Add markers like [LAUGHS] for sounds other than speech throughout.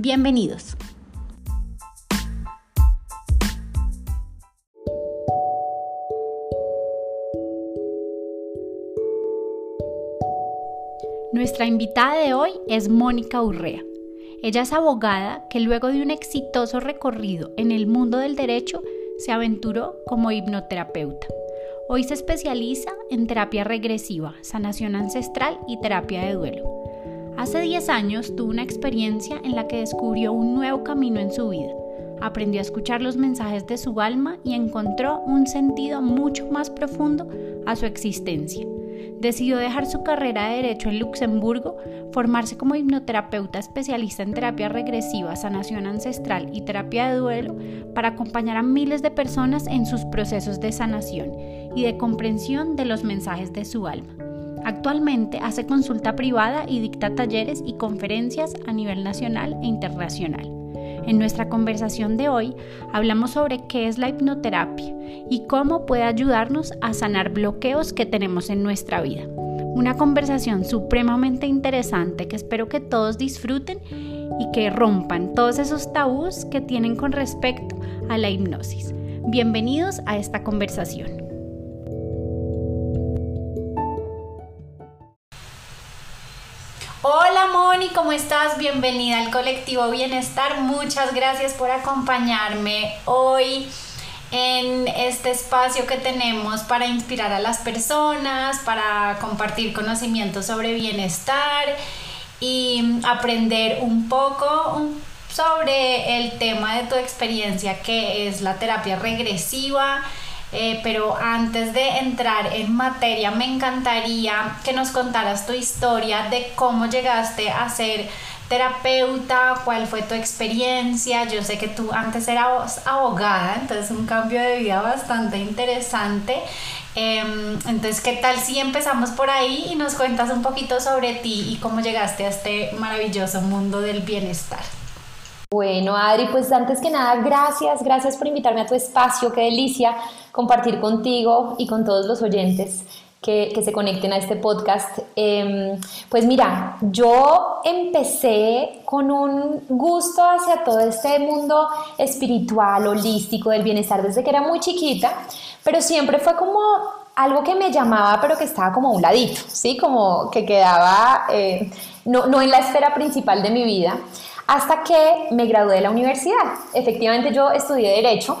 Bienvenidos. Nuestra invitada de hoy es Mónica Urrea. Ella es abogada que luego de un exitoso recorrido en el mundo del derecho se aventuró como hipnoterapeuta. Hoy se especializa en terapia regresiva, sanación ancestral y terapia de duelo. Hace 10 años tuvo una experiencia en la que descubrió un nuevo camino en su vida. Aprendió a escuchar los mensajes de su alma y encontró un sentido mucho más profundo a su existencia. Decidió dejar su carrera de derecho en Luxemburgo, formarse como hipnoterapeuta especialista en terapia regresiva, sanación ancestral y terapia de duelo para acompañar a miles de personas en sus procesos de sanación y de comprensión de los mensajes de su alma. Actualmente hace consulta privada y dicta talleres y conferencias a nivel nacional e internacional. En nuestra conversación de hoy hablamos sobre qué es la hipnoterapia y cómo puede ayudarnos a sanar bloqueos que tenemos en nuestra vida. Una conversación supremamente interesante que espero que todos disfruten y que rompan todos esos tabús que tienen con respecto a la hipnosis. Bienvenidos a esta conversación. ¿Cómo estás? Bienvenida al colectivo Bienestar. Muchas gracias por acompañarme hoy en este espacio que tenemos para inspirar a las personas, para compartir conocimientos sobre bienestar y aprender un poco sobre el tema de tu experiencia que es la terapia regresiva eh, pero antes de entrar en materia, me encantaría que nos contaras tu historia de cómo llegaste a ser terapeuta, cuál fue tu experiencia. Yo sé que tú antes eras abogada, entonces un cambio de vida bastante interesante. Em, entonces, ¿qué tal si empezamos por ahí y nos cuentas un poquito sobre ti y cómo llegaste a este maravilloso mundo del bienestar? Bueno, Adri, pues antes que nada, gracias, gracias por invitarme a tu espacio, qué delicia compartir contigo y con todos los oyentes que, se conecten a este podcast. Em, pues mira, yo empecé con un gusto hacia todo este mundo espiritual, holístico, del bienestar desde que era muy chiquita, pero siempre fue como algo que me llamaba, pero que estaba como a un ladito, ¿sí? Como que quedaba eh, no, no en la esfera principal de mi vida hasta que me gradué de la universidad. Efectivamente yo estudié derecho,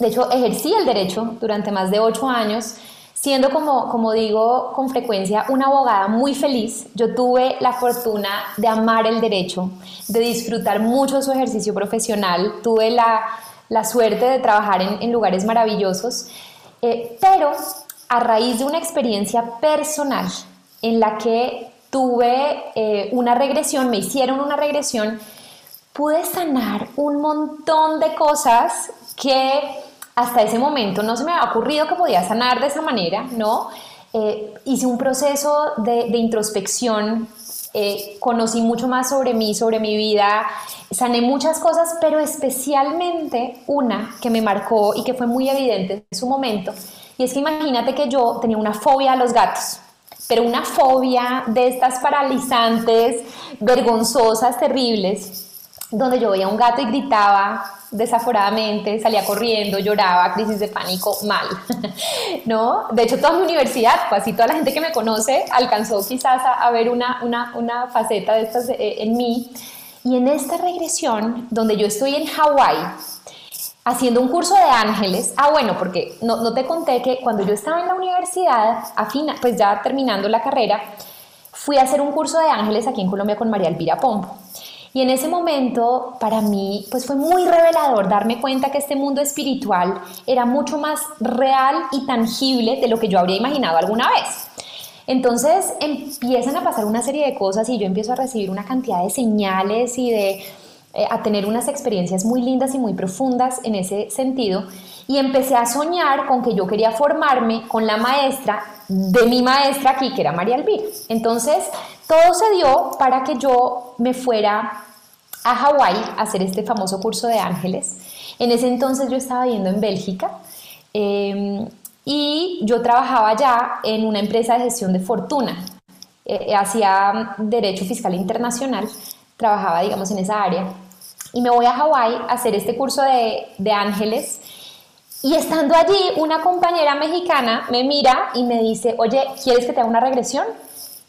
de hecho ejercí el derecho durante más de ocho años, siendo como, como digo con frecuencia una abogada muy feliz. Yo tuve la fortuna de amar el derecho, de disfrutar mucho su ejercicio profesional, tuve la, la suerte de trabajar en, lugares maravillosos, eh, pero a raíz de una experiencia personal en la que tuve eh, una regresión, me hicieron una regresión, pude sanar un montón de cosas que hasta ese momento no se me había ocurrido que podía sanar de esa manera, ¿no? Eh, hice un proceso de, introspección, eh, conocí mucho más sobre mí, sobre mi vida, sané muchas cosas, pero especialmente una que me marcó y que fue muy evidente en su momento, y es que imagínate que yo tenía una fobia a los gatos pero una fobia de estas paralizantes, vergonzosas, terribles, donde yo veía un gato y gritaba desaforadamente, salía corriendo, lloraba, crisis de pánico, mal, [LAUGHS] ¿no? De hecho, toda mi universidad, casi toda la gente que me conoce, alcanzó quizás a, ver una, una, una, faceta de estas eh, en mí. Y en esta regresión, donde yo estoy en Hawái, haciendo un curso de ángeles. Ah, bueno, porque no, no, te conté que cuando yo estaba en la universidad, afina, pues ya terminando la carrera, fui a hacer un curso de ángeles aquí en Colombia con María Elvira Pombo. Y en ese momento, para mí, pues fue muy revelador darme cuenta que este mundo espiritual era mucho más real y tangible de lo que yo habría imaginado alguna vez. Entonces empiezan a pasar una serie de cosas y yo empiezo a recibir una cantidad de señales y de eh, a tener unas experiencias muy lindas y muy profundas en ese sentido y empecé a soñar con que yo quería formarme con la maestra de mi maestra aquí, que era María Elvira. Entonces, todo se dio para que yo me fuera a Hawái a hacer este famoso curso de ángeles. En ese entonces yo estaba yendo en Bélgica em, y yo trabajaba ya en una empresa de gestión de fortuna. Eh, hacía derecho fiscal internacional, trabajaba, digamos, en esa área. Y me voy a Hawái a hacer este curso de, de ángeles. Y estando allí, una compañera mexicana me mira y me dice, oye, ¿quieres que te haga una regresión?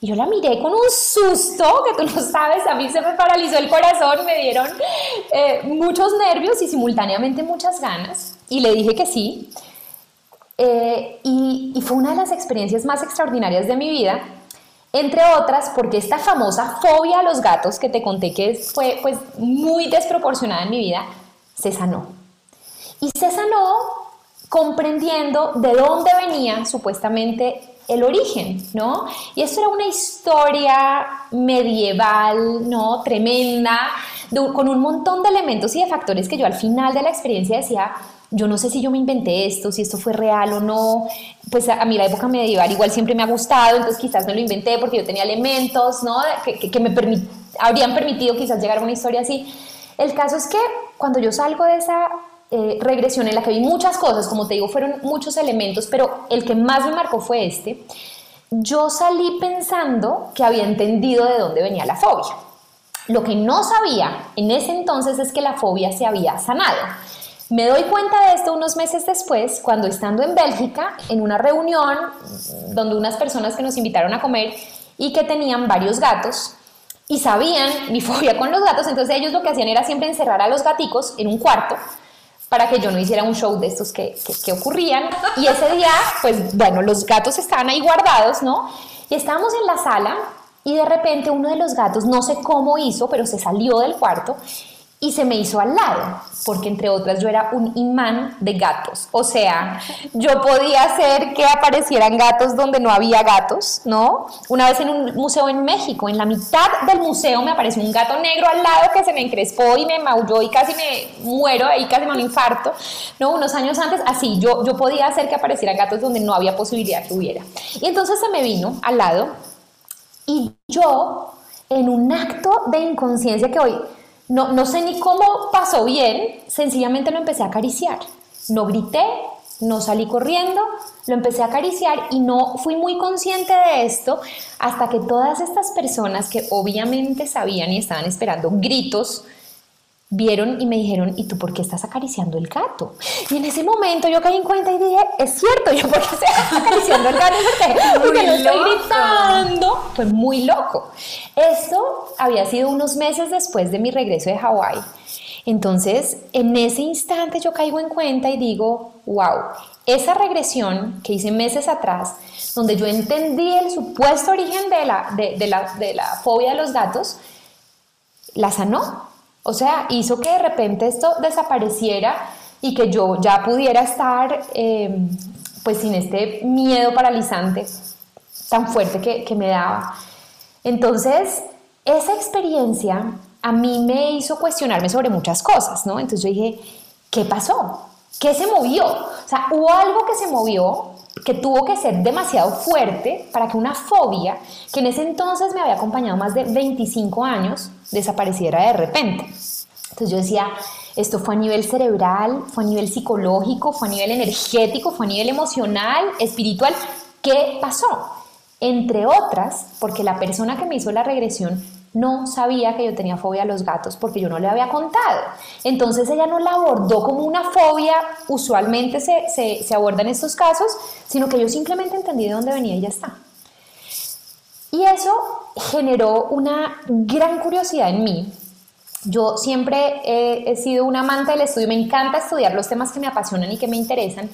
Y yo la miré con un susto que tú no sabes, a mí se me paralizó el corazón, me dieron eh, muchos nervios y simultáneamente muchas ganas. Y le dije que sí. Eh, y, y, fue una de las experiencias más extraordinarias de mi vida, entre otras porque esta famosa fobia a los gatos que te conté que fue pues muy desproporcionada en mi vida, se sanó. Y se sanó comprendiendo de dónde venía supuestamente el origen, ¿no? Y eso era una historia medieval, ¿no? Tremenda, con un montón de elementos y de factores que yo al final de la experiencia decía, yo no sé si yo me inventé esto, si esto fue real o no, pues a, mí la época medieval igual siempre me ha gustado, entonces quizás me lo inventé porque yo tenía elementos, ¿no? Que, me habrían permitido quizás llegar a una historia así. El caso es que cuando yo salgo de esa eh, regresión en la que vi muchas cosas, como te digo, fueron muchos elementos, pero el que más me marcó fue este. Yo salí pensando que había entendido de dónde venía la fobia. Lo que no sabía en ese entonces es que la fobia se había sanado. Me doy cuenta de esto unos meses después, cuando estando en Bélgica, en una reunión donde unas personas que nos invitaron a comer y que tenían varios gatos y sabían mi [LAUGHS] fobia con los gatos, entonces ellos lo que hacían era siempre encerrar a los gaticos en un cuarto para que yo no hiciera un show de estos que, que, ocurrían. Y ese día, pues bueno, los gatos estaban ahí guardados, ¿no? Y estábamos en la sala y de repente uno de los gatos, no sé cómo hizo, pero se salió del cuarto y se me hizo al lado, porque entre otras yo era un imán de gatos. O sea, yo podía hacer que aparecieran gatos donde no había gatos, ¿no? Una vez en un museo en México, en la mitad del museo me apareció un gato negro al lado que se me encrespó y me maulló y casi me muero, ahí casi me un infarto, ¿no? Unos años antes, así, yo, yo podía hacer que aparecieran gatos donde no había posibilidad que hubiera. Y entonces se me vino al lado y yo, en un acto de inconsciencia que hoy no, no sé ni cómo pasó bien, sencillamente lo empecé a acariciar. No grité, no salí corriendo, lo empecé a acariciar y no fui muy consciente de esto hasta que todas estas personas que obviamente sabían y estaban esperando gritos, vieron y me dijeron, ¿y tú por qué estás acariciando el gato? Y en ese momento yo caí en cuenta y dije, es cierto, yo por qué estoy acariciando el gato, porque, [LAUGHS] no estoy gritando. Fue muy loco. Eso había sido unos meses después de mi regreso de Hawái. Entonces, en ese instante yo caigo en cuenta y digo, wow, esa regresión que hice meses atrás, donde yo entendí el supuesto origen de la, de la, de la fobia de los gatos, la sanó o sea, hizo que de repente esto desapareciera y que yo ya pudiera estar em, pues sin este miedo paralizante tan fuerte que, que me daba. Entonces, esa experiencia a mí me hizo cuestionarme sobre muchas cosas, ¿no? Entonces yo dije, ¿qué pasó? ¿Qué se movió? O sea, hubo algo que se movió que tuvo que ser demasiado fuerte para que una fobia, que en ese entonces me había acompañado más de 25 años, desapareciera de repente. Entonces yo decía, esto fue a nivel cerebral, fue a nivel psicológico, fue a nivel energético, fue a nivel emocional, espiritual. ¿Qué pasó? Entre otras, porque la persona que me hizo la regresión no sabía que yo tenía fobia a los gatos porque yo no le había contado. Entonces ella no la abordó como una fobia, usualmente se, se, aborda en estos casos, sino que yo simplemente entendí de dónde venía y ya está. Y eso generó una gran curiosidad en mí. Yo siempre he, sido un amante del estudio, me encanta estudiar los temas que me apasionan y que me interesan.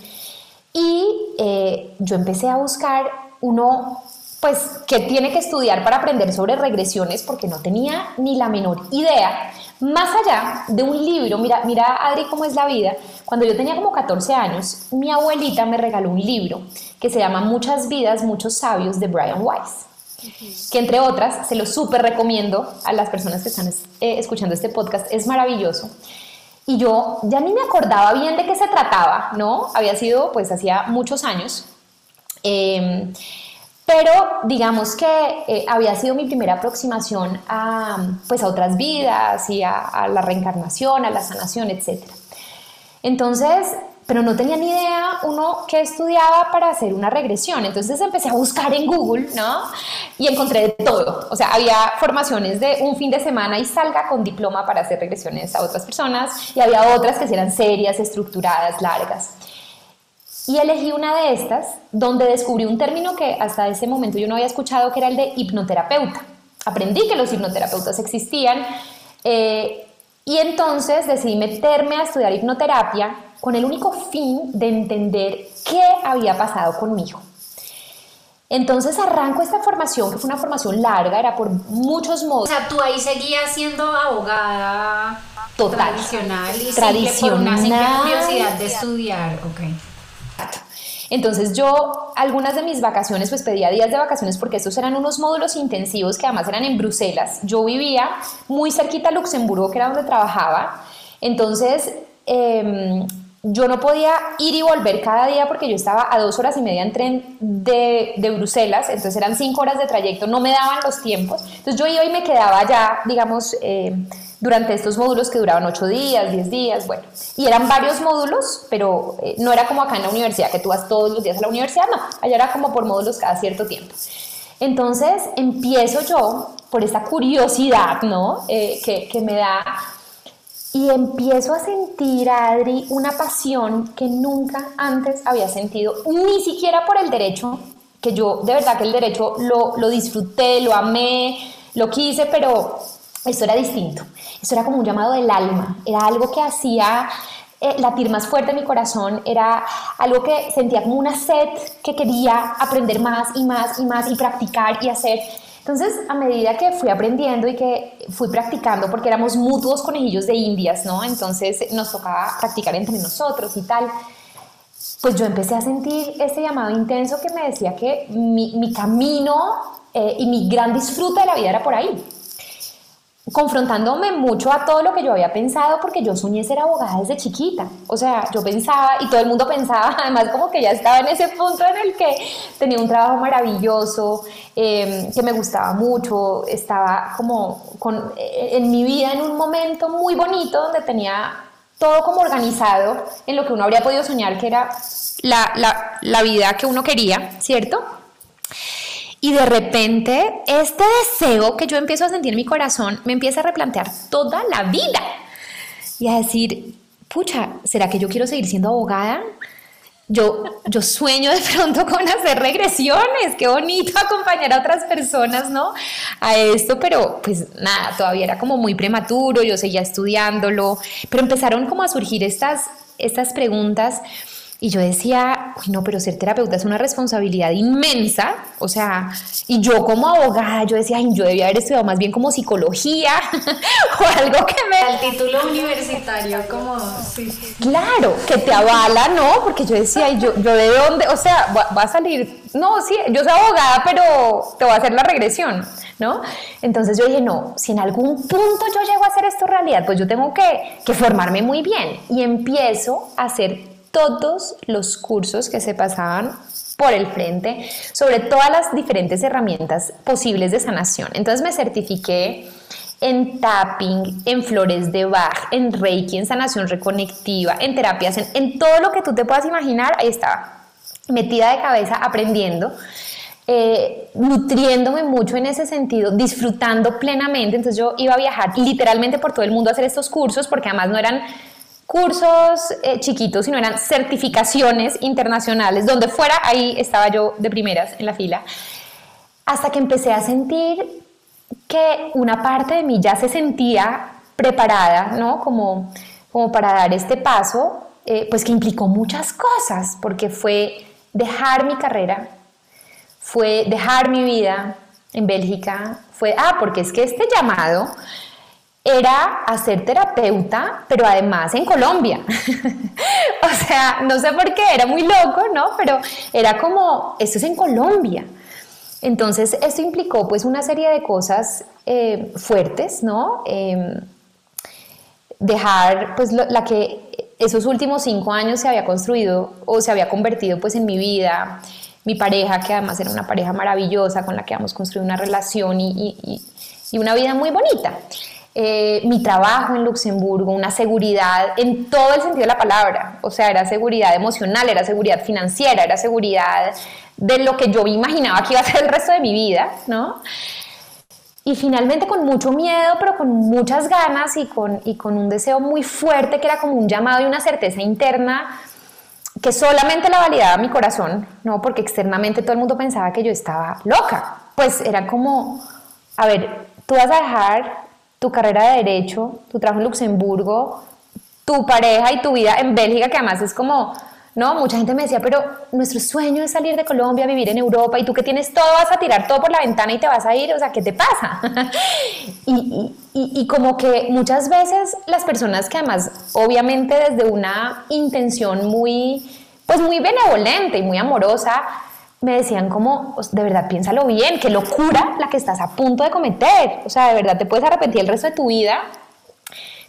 Y eh, yo empecé a buscar uno pues que tiene que estudiar para aprender sobre regresiones porque no tenía ni la menor idea. Más allá de un libro, mira, mira Adri cómo es la vida. Cuando yo tenía como 14 años, mi abuelita me regaló un libro que se llama Muchas vidas, muchos sabios de Brian Weiss. que entre otras se lo súper recomiendo a las personas que están eh, escuchando este podcast, es maravilloso. Y yo ya ni me acordaba bien de qué se trataba, ¿no? Había sido pues hacía muchos años. Em, pero digamos que eh, había sido mi primera aproximación a, pues, a otras vidas y a, a la reencarnación, a la sanación, etc. Entonces, pero no tenía ni idea uno que estudiaba para hacer una regresión. Entonces empecé a buscar en Google, ¿no? Y encontré de todo. O sea, había formaciones de un fin de semana y salga con diploma para hacer regresiones a otras personas y había otras que eran serias, estructuradas, largas. Y elegí una de estas donde descubrí un término que hasta ese momento yo no había escuchado, que era el de hipnoterapeuta. Aprendí que los hipnoterapeutas existían eh, y entonces decidí meterme a estudiar hipnoterapia con el único fin de entender qué había pasado conmigo. Entonces arranco esta formación, que fue una formación larga, era por muchos modos. O sea, tú ahí seguías siendo abogada Total. tradicional y tradicional. por una simple curiosidad de estudiar, ok. Entonces yo algunas de mis vacaciones pues pedía días de vacaciones porque estos eran unos módulos intensivos que además eran en Bruselas. Yo vivía muy cerquita a Luxemburgo, que era donde trabajaba. Entonces em, yo no podía ir y volver cada día porque yo estaba a dos horas y media en tren de, de, Bruselas, entonces eran cinco horas de trayecto, no me daban los tiempos. Entonces yo iba y me quedaba ya, digamos, eh, durante estos módulos que duraban ocho días, diez días, bueno. Y eran varios módulos, pero eh, no era como acá en la universidad, que tú vas todos los días a la universidad, no, allá era como por módulos cada cierto tiempo. Entonces empiezo yo por esta curiosidad, ¿no? Eh, que, que me da y empiezo a sentir, Adri, una pasión que nunca antes había sentido, ni siquiera por el derecho, que yo de verdad que el derecho lo, lo disfruté, lo amé, lo quise, pero eso era distinto. Eso era como un llamado del alma, era algo que hacía eh, latir más fuerte mi corazón, era algo que sentía como una sed que quería aprender más y más y más y practicar y hacer. Entonces, a medida que fui aprendiendo y que fui practicando, porque éramos mutuos conejillos de indias, ¿no? Entonces nos tocaba practicar entre nosotros y tal, pues yo empecé a sentir ese llamado intenso que me decía que mi, mi camino eh, y mi gran disfrute de la vida era por ahí confrontándome mucho a todo lo que yo había pensado porque yo soñé ser abogada desde chiquita. O sea, yo pensaba y todo el mundo pensaba, [LAUGHS] además como que ya estaba en ese punto en el que tenía un trabajo maravilloso, em, que me gustaba mucho, estaba como con, eh, en mi vida en un momento muy bonito donde tenía todo como organizado en lo que uno habría podido soñar que era la, la, la vida que uno quería, ¿cierto? Y de repente, este deseo que yo empiezo a sentir en mi corazón me empieza a replantear toda la vida y a decir, pucha, ¿será que yo quiero seguir siendo abogada? Yo, yo sueño de pronto con hacer regresiones, qué bonito acompañar a otras personas, ¿no? A esto, pero pues nada, todavía era como muy prematuro, yo seguía estudiándolo, pero empezaron como a surgir estas, estas preguntas y yo decía, uy, no, pero ser terapeuta es una responsabilidad inmensa. O sea, y yo como abogada, yo decía, ay, yo debía haber estudiado más bien como psicología [LAUGHS] o algo que me... El título universitario, como... Sí. Claro, que te avala, ¿no? Porque yo decía, yo, yo de dónde, o sea, va, va a salir, no, sí, yo soy abogada, pero te voy a hacer la regresión. ¿No? Entonces yo dije, no, si en algún punto yo llego a hacer esto realidad, pues yo tengo que, que formarme muy bien. Y empiezo a hacer todos los cursos que se pasaban por el frente sobre todas las diferentes herramientas posibles de sanación. Entonces me certifiqué en tapping, en flores de Bach, en Reiki, en sanación reconectiva, en terapias, en, todo lo que tú te puedas imaginar, ahí estaba, metida de cabeza aprendiendo. Eh, nutriéndome mucho en ese sentido, disfrutando plenamente. Entonces yo iba a viajar literalmente por todo el mundo a hacer estos cursos, porque además no eran cursos eh, chiquitos, sino eran certificaciones internacionales, donde fuera, ahí estaba yo de primeras en la fila, hasta que empecé a sentir que una parte de mí ya se sentía preparada, ¿no? Como, como para dar este paso, eh, pues que implicó muchas cosas, porque fue dejar mi carrera, fue dejar mi vida en Bélgica, fue, ah, porque es que este llamado era hacer terapeuta, pero además en Colombia. [LAUGHS] o sea, no sé por qué, era muy loco, ¿no? Pero era como, esto es en Colombia. Entonces, esto implicó pues una serie de cosas eh, fuertes, ¿no? Em, dejar pues la que esos últimos cinco años se había construido o se había convertido pues en mi vida, mi pareja, que además era una pareja maravillosa con la que hemos construido una relación y, una vida muy bonita. Eh, mi trabajo en Luxemburgo, una seguridad en todo el sentido de la palabra, o sea, era seguridad emocional, era seguridad financiera, era seguridad de lo que yo imaginaba que iba a ser el resto de mi vida, ¿no? Y finalmente con mucho miedo, pero con muchas ganas y con, y con un deseo muy fuerte que era como un llamado y una certeza interna que solamente la validaba mi corazón, ¿no? Porque externamente todo el mundo pensaba que yo estaba loca. Pues era como, a ver, tú vas a dejar tu carrera de derecho, tu trabajo en Luxemburgo, tu pareja y tu vida en Bélgica, que además es como ¿no? Mucha gente me decía, pero nuestro sueño es salir de Colombia, vivir en Europa, y tú que tienes todo, vas a tirar todo por la ventana y te vas a ir, o sea, ¿qué te pasa? [LAUGHS] y, y, como que muchas veces las personas que además, obviamente desde una intención muy, pues muy benevolente y muy amorosa, me decían como, de verdad, piénsalo bien, qué locura la que estás a punto de cometer, o sea, de verdad te puedes arrepentir el resto de tu vida.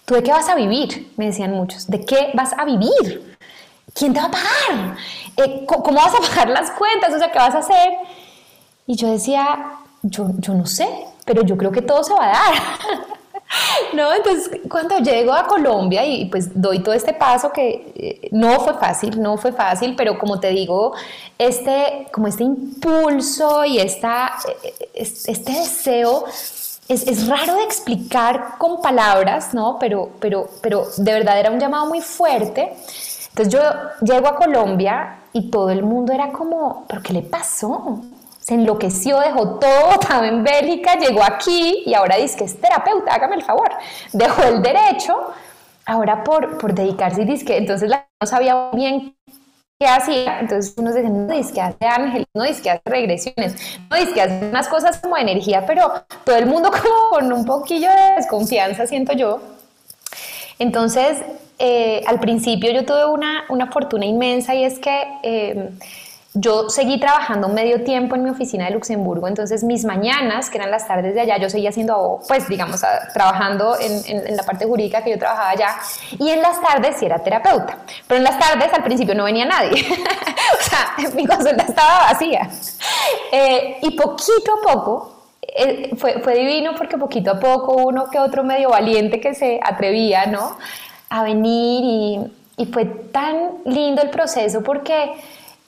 ¿Tú de qué vas a vivir? Me decían muchos. ¿De qué vas a vivir? ¿quién te va a pagar? Eh, ¿Cómo vas a pagar las cuentas? O sea, ¿qué vas a hacer? Y yo decía, yo, yo no sé, pero yo creo que todo se va a dar. [LAUGHS] [LAUGHS] No, entonces cuando llego a Colombia y pues doy todo este paso que eh, no fue fácil, no fue fácil, pero como te digo, este, como este impulso y esta, eh, este deseo es, es, raro de explicar con palabras, ¿no? Pero, pero, pero de verdad era un llamado muy fuerte entonces yo llego a Colombia y todo el mundo era como, ¿pero qué le pasó? Se enloqueció, dejó todo [LAUGHS] botado en Bélgica, llegó aquí y ahora dice que es terapeuta, hágame el favor. Dejó el derecho, ahora por, por dedicarse y dice que entonces no sabía bien qué hacía. Entonces unos decían, no dice que hace ángeles, no dice que hace regresiones, no dice que hace unas cosas como energía, pero todo el mundo [LAUGHS] como con un poquillo de desconfianza, siento yo. Entonces eh, al principio yo tuve una, una, fortuna inmensa y es que eh, yo seguí trabajando medio tiempo en mi oficina de Luxemburgo, entonces mis mañanas, que eran las tardes de allá, yo seguía haciendo, pues digamos, trabajando en, la parte jurídica que yo trabajaba allá, y en las tardes sí era terapeuta, pero en las tardes al principio no venía nadie, [LAUGHS] o sea, mi consulta estaba vacía. Eh, y poquito a poco fue, fue, divino porque poquito a poco uno que otro medio valiente que se atrevía, ¿no? a venir y fue tan lindo el proceso porque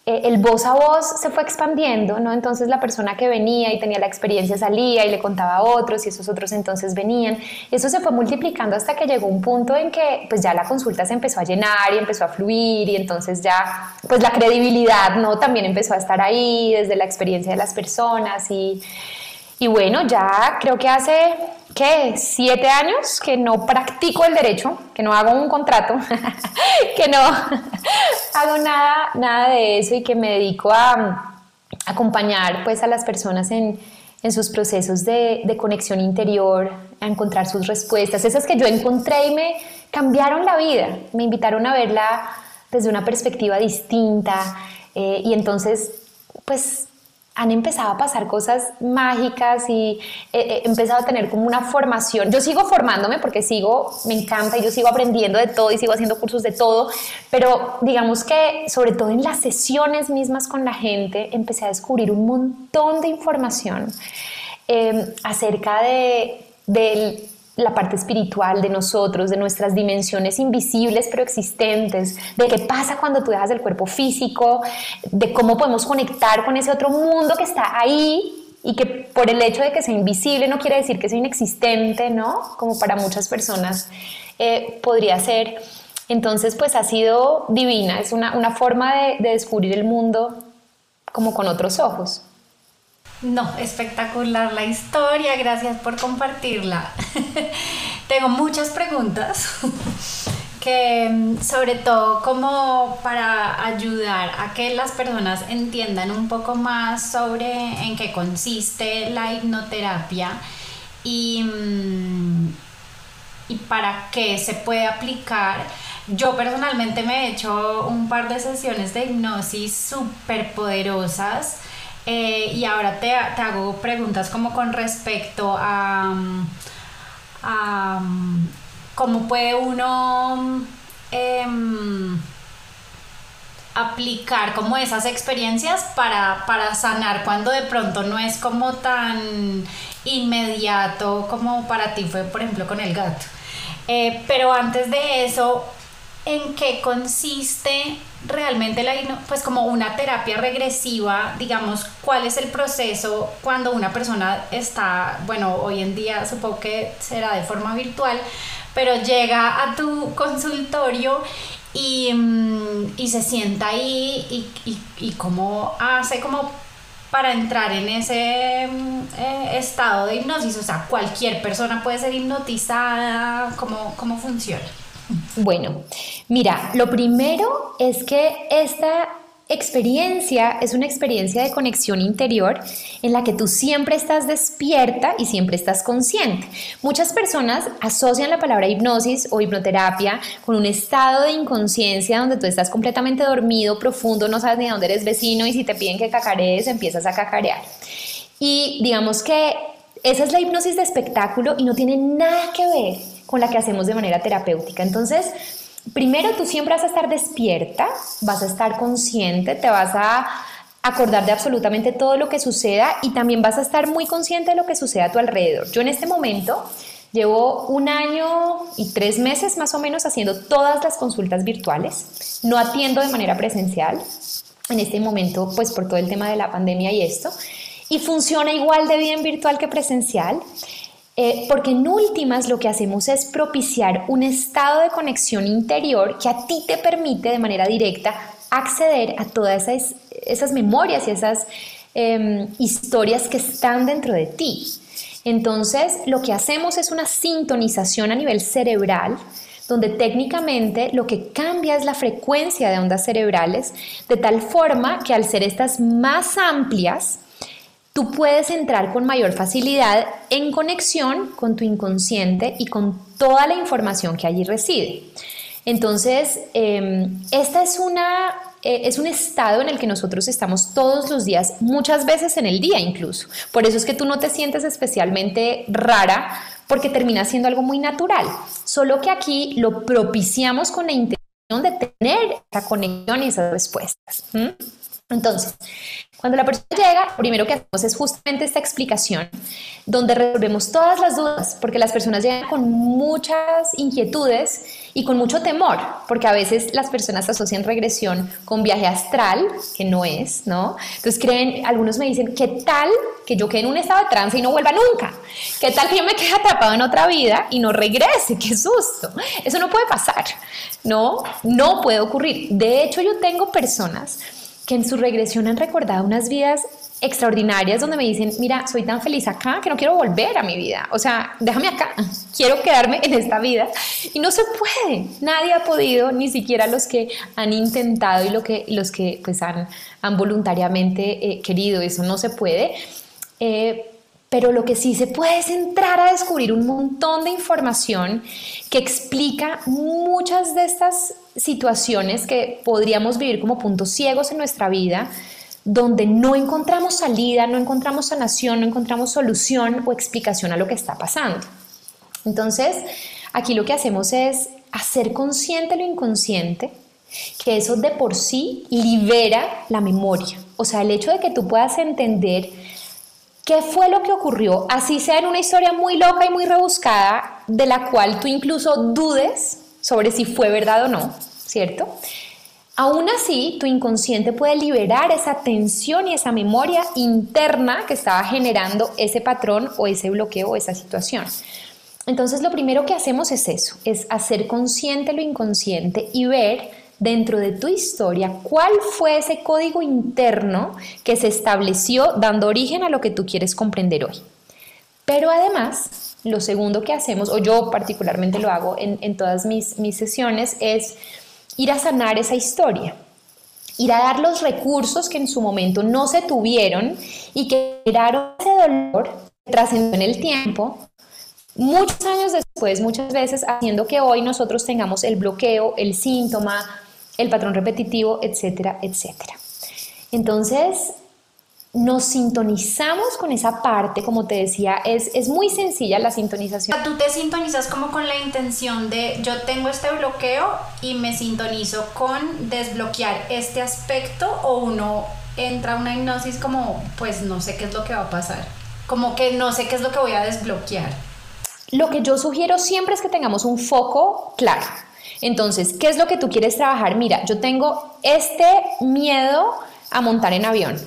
eh, el voz a voz se fue expandiendo, ¿no? Entonces la persona que venía y tenía la experiencia salía y le contaba a otros y esos otros entonces venían. Y eso se fue multiplicando hasta que llegó un punto en que pues ya la consulta se empezó a llenar y empezó a fluir y entonces ya pues la credibilidad, ¿no? También empezó a estar ahí desde la experiencia de las personas y, y bueno, ya creo que hace ¿qué? Siete años que no practico el derecho, que no hago un contrato, [LAUGHS] que no [LAUGHS] hago nada, nada de eso y que me dedico a acompañar pues a las personas en, en sus procesos de, de, conexión interior, a encontrar sus respuestas, esas que yo encontré y me cambiaron la vida, me invitaron a verla desde una perspectiva distinta eh, y entonces pues han empezado a pasar cosas mágicas y he, empezado a tener como una formación. Yo sigo formándome porque sigo, me encanta y yo sigo aprendiendo de todo y sigo haciendo cursos de todo, pero digamos que sobre todo en las sesiones mismas con la gente empecé a descubrir un montón de información eh, acerca de, del la parte espiritual de nosotros, de nuestras dimensiones invisibles pero existentes, de qué pasa cuando tú dejas el cuerpo físico, de cómo podemos conectar con ese otro mundo que está ahí y que por el hecho de que sea invisible no quiere decir que sea inexistente, ¿no? Como para muchas personas eh, podría ser. Entonces, pues ha sido divina, es una, una forma de, de descubrir el mundo como con otros ojos. No, espectacular la historia, gracias por compartirla. [LAUGHS] Tengo muchas preguntas [LAUGHS] que sobre todo como para ayudar a que las personas entiendan un poco más sobre en qué consiste la hipnoterapia y, mm, y para qué se puede aplicar. Yo personalmente me he hecho un par de sesiones de hipnosis súper poderosas Eh, y ahora te, te, hago preguntas como con respecto a, a cómo puede uno em, aplicar como esas experiencias para, para sanar cuando de pronto no es como tan inmediato como para ti fue, por ejemplo, con el gato. Eh, pero antes de eso, ¿en qué consiste realmente la, pues como una terapia regresiva? Digamos, ¿cuál es el proceso cuando una persona está, bueno, hoy en día supongo que será de forma virtual, pero llega a tu consultorio y, mm, y se sienta ahí y, y, cómo hace como para entrar en ese mm, eh, estado de hipnosis? O sea, cualquier persona puede ser hipnotizada, ¿cómo, cómo funciona? Bueno, mira, lo primero es que esta experiencia es una experiencia de conexión interior en la que tú siempre estás despierta y siempre estás consciente. Muchas personas asocian la palabra hipnosis o hipnoterapia con un estado de inconsciencia donde tú estás completamente dormido, profundo, no sabes ni dónde eres vecino y si te piden que cacarees, empiezas a cacarear. Y digamos que esa es la hipnosis de espectáculo y no tiene nada que ver con la que hacemos de manera terapéutica. Entonces, primero tú siempre vas a estar despierta, vas a estar consciente, te vas a acordar de absolutamente todo lo que suceda y también vas a estar muy consciente de lo que sucede a tu alrededor. Yo en este momento llevo un año y tres meses más o menos haciendo todas las consultas virtuales. No atiendo de manera presencial en este momento, pues por todo el tema de la pandemia y esto. Y funciona igual de bien virtual que presencial. Eh, porque en últimas lo que hacemos es propiciar un estado de conexión interior que a ti te permite de manera directa acceder a todas esas, memorias y esas em, historias que están dentro de ti. Entonces, lo que hacemos es una sintonización a nivel cerebral, donde técnicamente lo que cambia es la frecuencia de ondas cerebrales, de tal forma que al ser estas más amplias, tú puedes entrar con mayor facilidad en conexión con tu inconsciente y con toda la información que allí reside. Entonces, em, esta es una eh, es un estado en el que nosotros estamos todos los días, muchas veces en el día incluso. Por eso es que tú no te sientes especialmente rara porque termina siendo algo muy natural. Solo que aquí lo propiciamos con la intención de tener esa conexión y esas respuestas. Entonces, cuando la persona llega, lo primero que hacemos es justamente esta explicación, donde resolvemos todas las dudas, porque las personas llegan con muchas inquietudes y con mucho temor, porque a veces las personas asocian regresión con viaje astral, que no es, ¿no? Entonces creen, algunos me dicen, ¿qué tal que yo quede en un estado de trance y no vuelva nunca? ¿Qué tal que yo me quede atrapado en otra vida y no regrese? ¡Qué susto! Eso no puede pasar, ¿no? No puede ocurrir. De hecho, yo tengo personas que en su regresión han recordado unas vidas extraordinarias donde me dicen, mira, soy tan feliz acá que no quiero volver a mi vida. O sea, déjame acá, quiero quedarme en esta vida. Y no se puede, nadie ha podido, ni siquiera los que han intentado y lo que, los que pues han, voluntariamente eh, querido, eso no se puede. Eh, pero lo que sí se puede es entrar a descubrir un montón de información que explica muchas de estas situaciones que podríamos vivir como puntos ciegos en nuestra vida, donde no encontramos salida, no encontramos sanación, no encontramos solución o explicación a lo que está pasando. Entonces, aquí lo que hacemos es hacer consciente lo inconsciente, que eso de por sí libera la memoria. O sea, el hecho de que tú puedas entender ¿Qué fue lo que ocurrió? Así sea en una historia muy loca y muy rebuscada, de la cual tú incluso dudes sobre si fue verdad o no, ¿cierto? Aún así, tu inconsciente puede liberar esa tensión y esa memoria interna que estaba generando ese patrón o ese bloqueo o esa situación. Entonces, lo primero que hacemos es eso, es hacer consciente lo inconsciente y ver dentro de tu historia cuál fue ese código interno que se estableció dando origen a lo que tú quieres comprender hoy. Pero además, lo segundo que hacemos, o yo particularmente lo hago en, todas mis, mis sesiones, es ir a sanar esa historia, ir a dar los recursos que en su momento no se tuvieron y que generaron ese dolor que trascendió en el tiempo, muchos años después, muchas veces haciendo que hoy nosotros tengamos el bloqueo, el síntoma, el patrón repetitivo, etcétera, etcétera. Entonces, nos sintonizamos con esa parte, como te decía, es, es muy sencilla la sintonización. Tú te sintonizas como con la intención de yo tengo este bloqueo y me sintonizo con desbloquear este aspecto o uno entra a una hipnosis como pues no sé qué es lo que va a pasar, como que no sé qué es lo que voy a desbloquear. Lo que yo sugiero siempre es que tengamos un foco claro. Entonces, ¿qué es lo que tú quieres trabajar? Mira, yo tengo este miedo a montar en avión.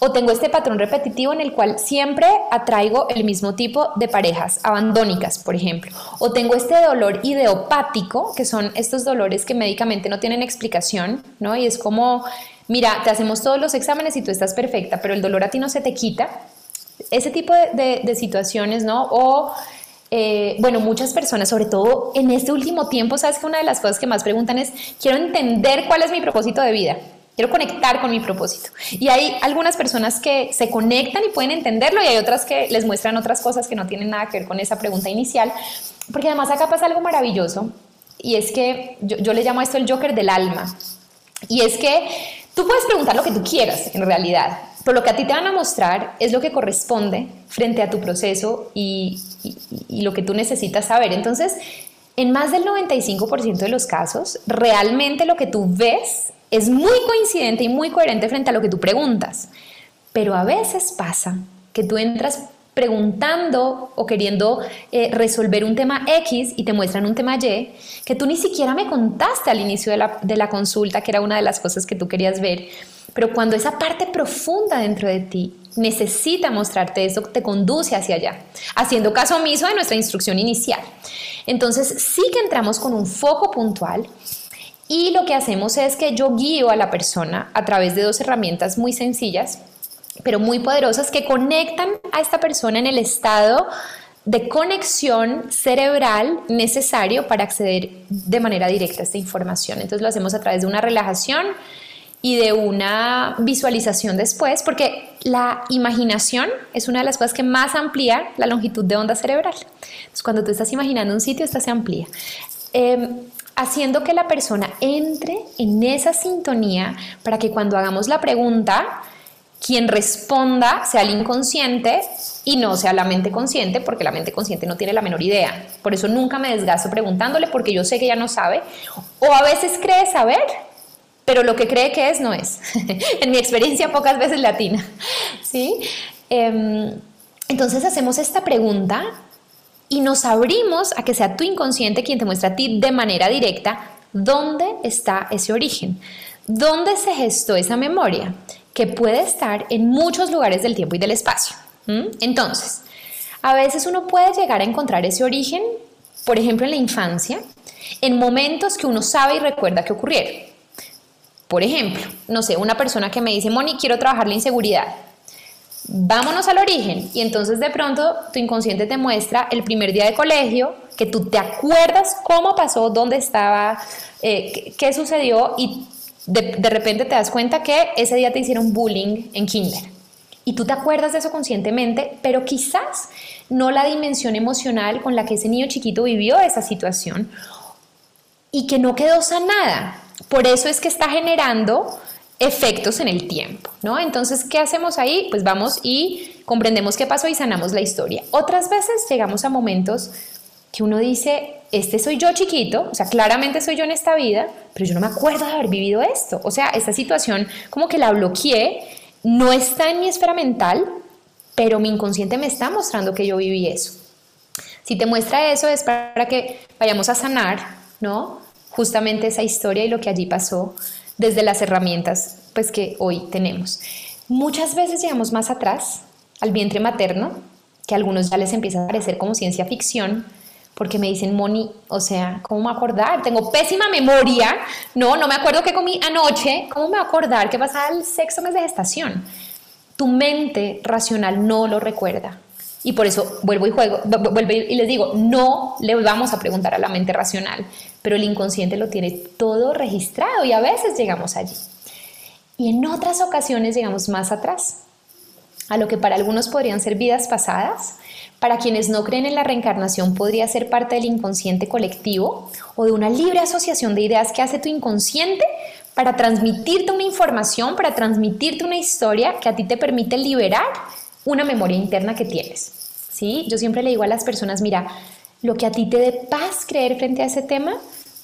O tengo este patrón repetitivo en el cual siempre atraigo el mismo tipo de parejas abandónicas, por ejemplo. O tengo este dolor ideopático, que son estos dolores que médicamente no tienen explicación, ¿no? Y es como, mira, te hacemos todos los exámenes y tú estás perfecta, pero el dolor a ti no se te quita. Ese tipo de, situaciones, ¿no? O eh, bueno, muchas personas, sobre todo en este último tiempo, sabes que una de las cosas que más preguntan es, quiero entender cuál es mi propósito de vida. Quiero conectar con mi propósito. Y hay algunas personas que se conectan y pueden entenderlo y hay otras que les muestran otras cosas que no tienen nada que ver con esa pregunta inicial. Porque además acá pasa algo maravilloso y es que yo, yo le llamo a esto el Joker del alma. Y es que tú puedes preguntar lo que tú quieras en realidad, pero lo que a ti te van a mostrar es lo que corresponde frente a tu proceso y, y, y lo que tú necesitas saber. Entonces, en más del 95% de los casos, realmente lo que tú ves es muy coincidente y muy coherente frente a lo que tú preguntas. Pero a veces pasa que tú entras preguntando o queriendo eh, resolver un tema X y te muestran un tema Y que tú ni siquiera me contaste al inicio de la, de la consulta, que era una de las cosas que tú querías ver. Pero cuando esa parte profunda dentro de ti necesita mostrarte eso, te conduce hacia allá, haciendo caso omiso de nuestra instrucción inicial. Entonces sí que entramos con un foco puntual y lo que hacemos es que yo guío a la persona a través de dos herramientas muy sencillas, pero muy poderosas, que conectan a esta persona en el estado de conexión cerebral necesario para acceder de manera directa a esta información. Entonces lo hacemos a través de una relajación y de una visualización después, porque la imaginación es una de las cosas que más amplía la longitud de onda cerebral. Entonces, cuando tú estás imaginando un sitio, esta se amplía. Em, haciendo que la persona entre en esa sintonía para que cuando hagamos la pregunta, quien responda sea el inconsciente y no sea la mente consciente, porque la mente consciente no tiene la menor idea. Por eso nunca me desgasto preguntándole, porque yo sé que ella no sabe, o a veces cree saber, pero lo que cree que es no es. [LAUGHS] en mi experiencia pocas veces latina. ¿sí? Em, entonces hacemos esta pregunta y nos abrimos a que sea tu inconsciente quien te muestra a ti de manera directa dónde está ese origen, dónde se gestó esa memoria, que puede estar en muchos lugares del tiempo y del espacio. Entonces, a veces uno puede llegar a encontrar ese origen, por ejemplo, en la infancia, en momentos que uno sabe y recuerda que ocurrieron. Por ejemplo, no sé, una persona que me dice, Moni, quiero trabajar la inseguridad vámonos al origen. Y entonces de pronto tu inconsciente te muestra el primer día de colegio, que tú te acuerdas cómo pasó, dónde estaba, eh, qué, sucedió y de, de, repente te das cuenta que ese día te hicieron bullying en kinder. Y tú te acuerdas de eso conscientemente, pero quizás no la dimensión emocional con la que ese niño chiquito vivió esa situación y que no quedó sanada. Por eso es que está generando efectos en el tiempo, ¿no? Entonces, ¿qué hacemos ahí? Pues vamos y comprendemos qué pasó y sanamos la historia. Otras veces llegamos a momentos que uno dice, este soy yo chiquito, o sea, claramente soy yo en esta vida, pero yo no me acuerdo de haber vivido esto. O sea, esta situación como que la bloqueé, no está en mi esfera mental, pero mi inconsciente me está mostrando que yo viví eso. Si te muestra eso es para que vayamos a sanar, ¿no? Justamente esa historia y lo que allí pasó desde las herramientas pues, que hoy tenemos. Muchas veces llegamos más atrás, al vientre materno, que a algunos ya les empieza a parecer como ciencia ficción, porque me dicen, Moni, o sea, ¿cómo me acordar? Tengo pésima memoria, no, no me acuerdo qué comí anoche, ¿cómo me acordar qué pasaba el sexo mes de gestación? Tu mente racional no lo recuerda. Y por eso vuelvo y juego, vuelvo y les digo, no le vamos a preguntar a la mente racional, pero el inconsciente lo tiene todo registrado y a veces llegamos allí. Y en otras ocasiones llegamos más atrás, a lo que para algunos podrían ser vidas pasadas, para quienes no creen en la reencarnación podría ser parte del inconsciente colectivo o de una libre asociación de ideas que hace tu inconsciente para transmitirte una información, para transmitirte una historia que a ti te permite liberar una memoria interna que tienes. ¿sí? Yo siempre le digo a las personas, mira, lo que a ti te dé paz creer frente a ese tema,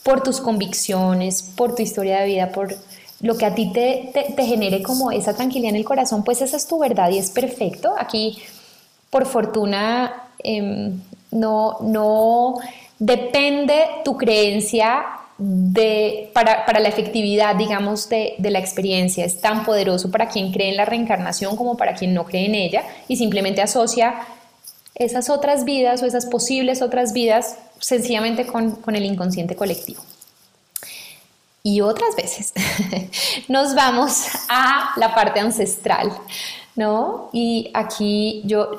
por tus convicciones, por tu historia de vida, por lo que a ti te, te, genere como esa tranquilidad en el corazón, pues esa es tu verdad y es perfecto. Aquí, por fortuna, em, no, no depende tu creencia de, para, para, la efectividad, digamos, de, de, la experiencia. Es tan poderoso para quien cree en la reencarnación como para quien no cree en ella y simplemente asocia esas otras vidas o esas posibles otras vidas sencillamente con, con el inconsciente colectivo. Y otras veces [LAUGHS] nos vamos a la parte ancestral, ¿no? Y aquí yo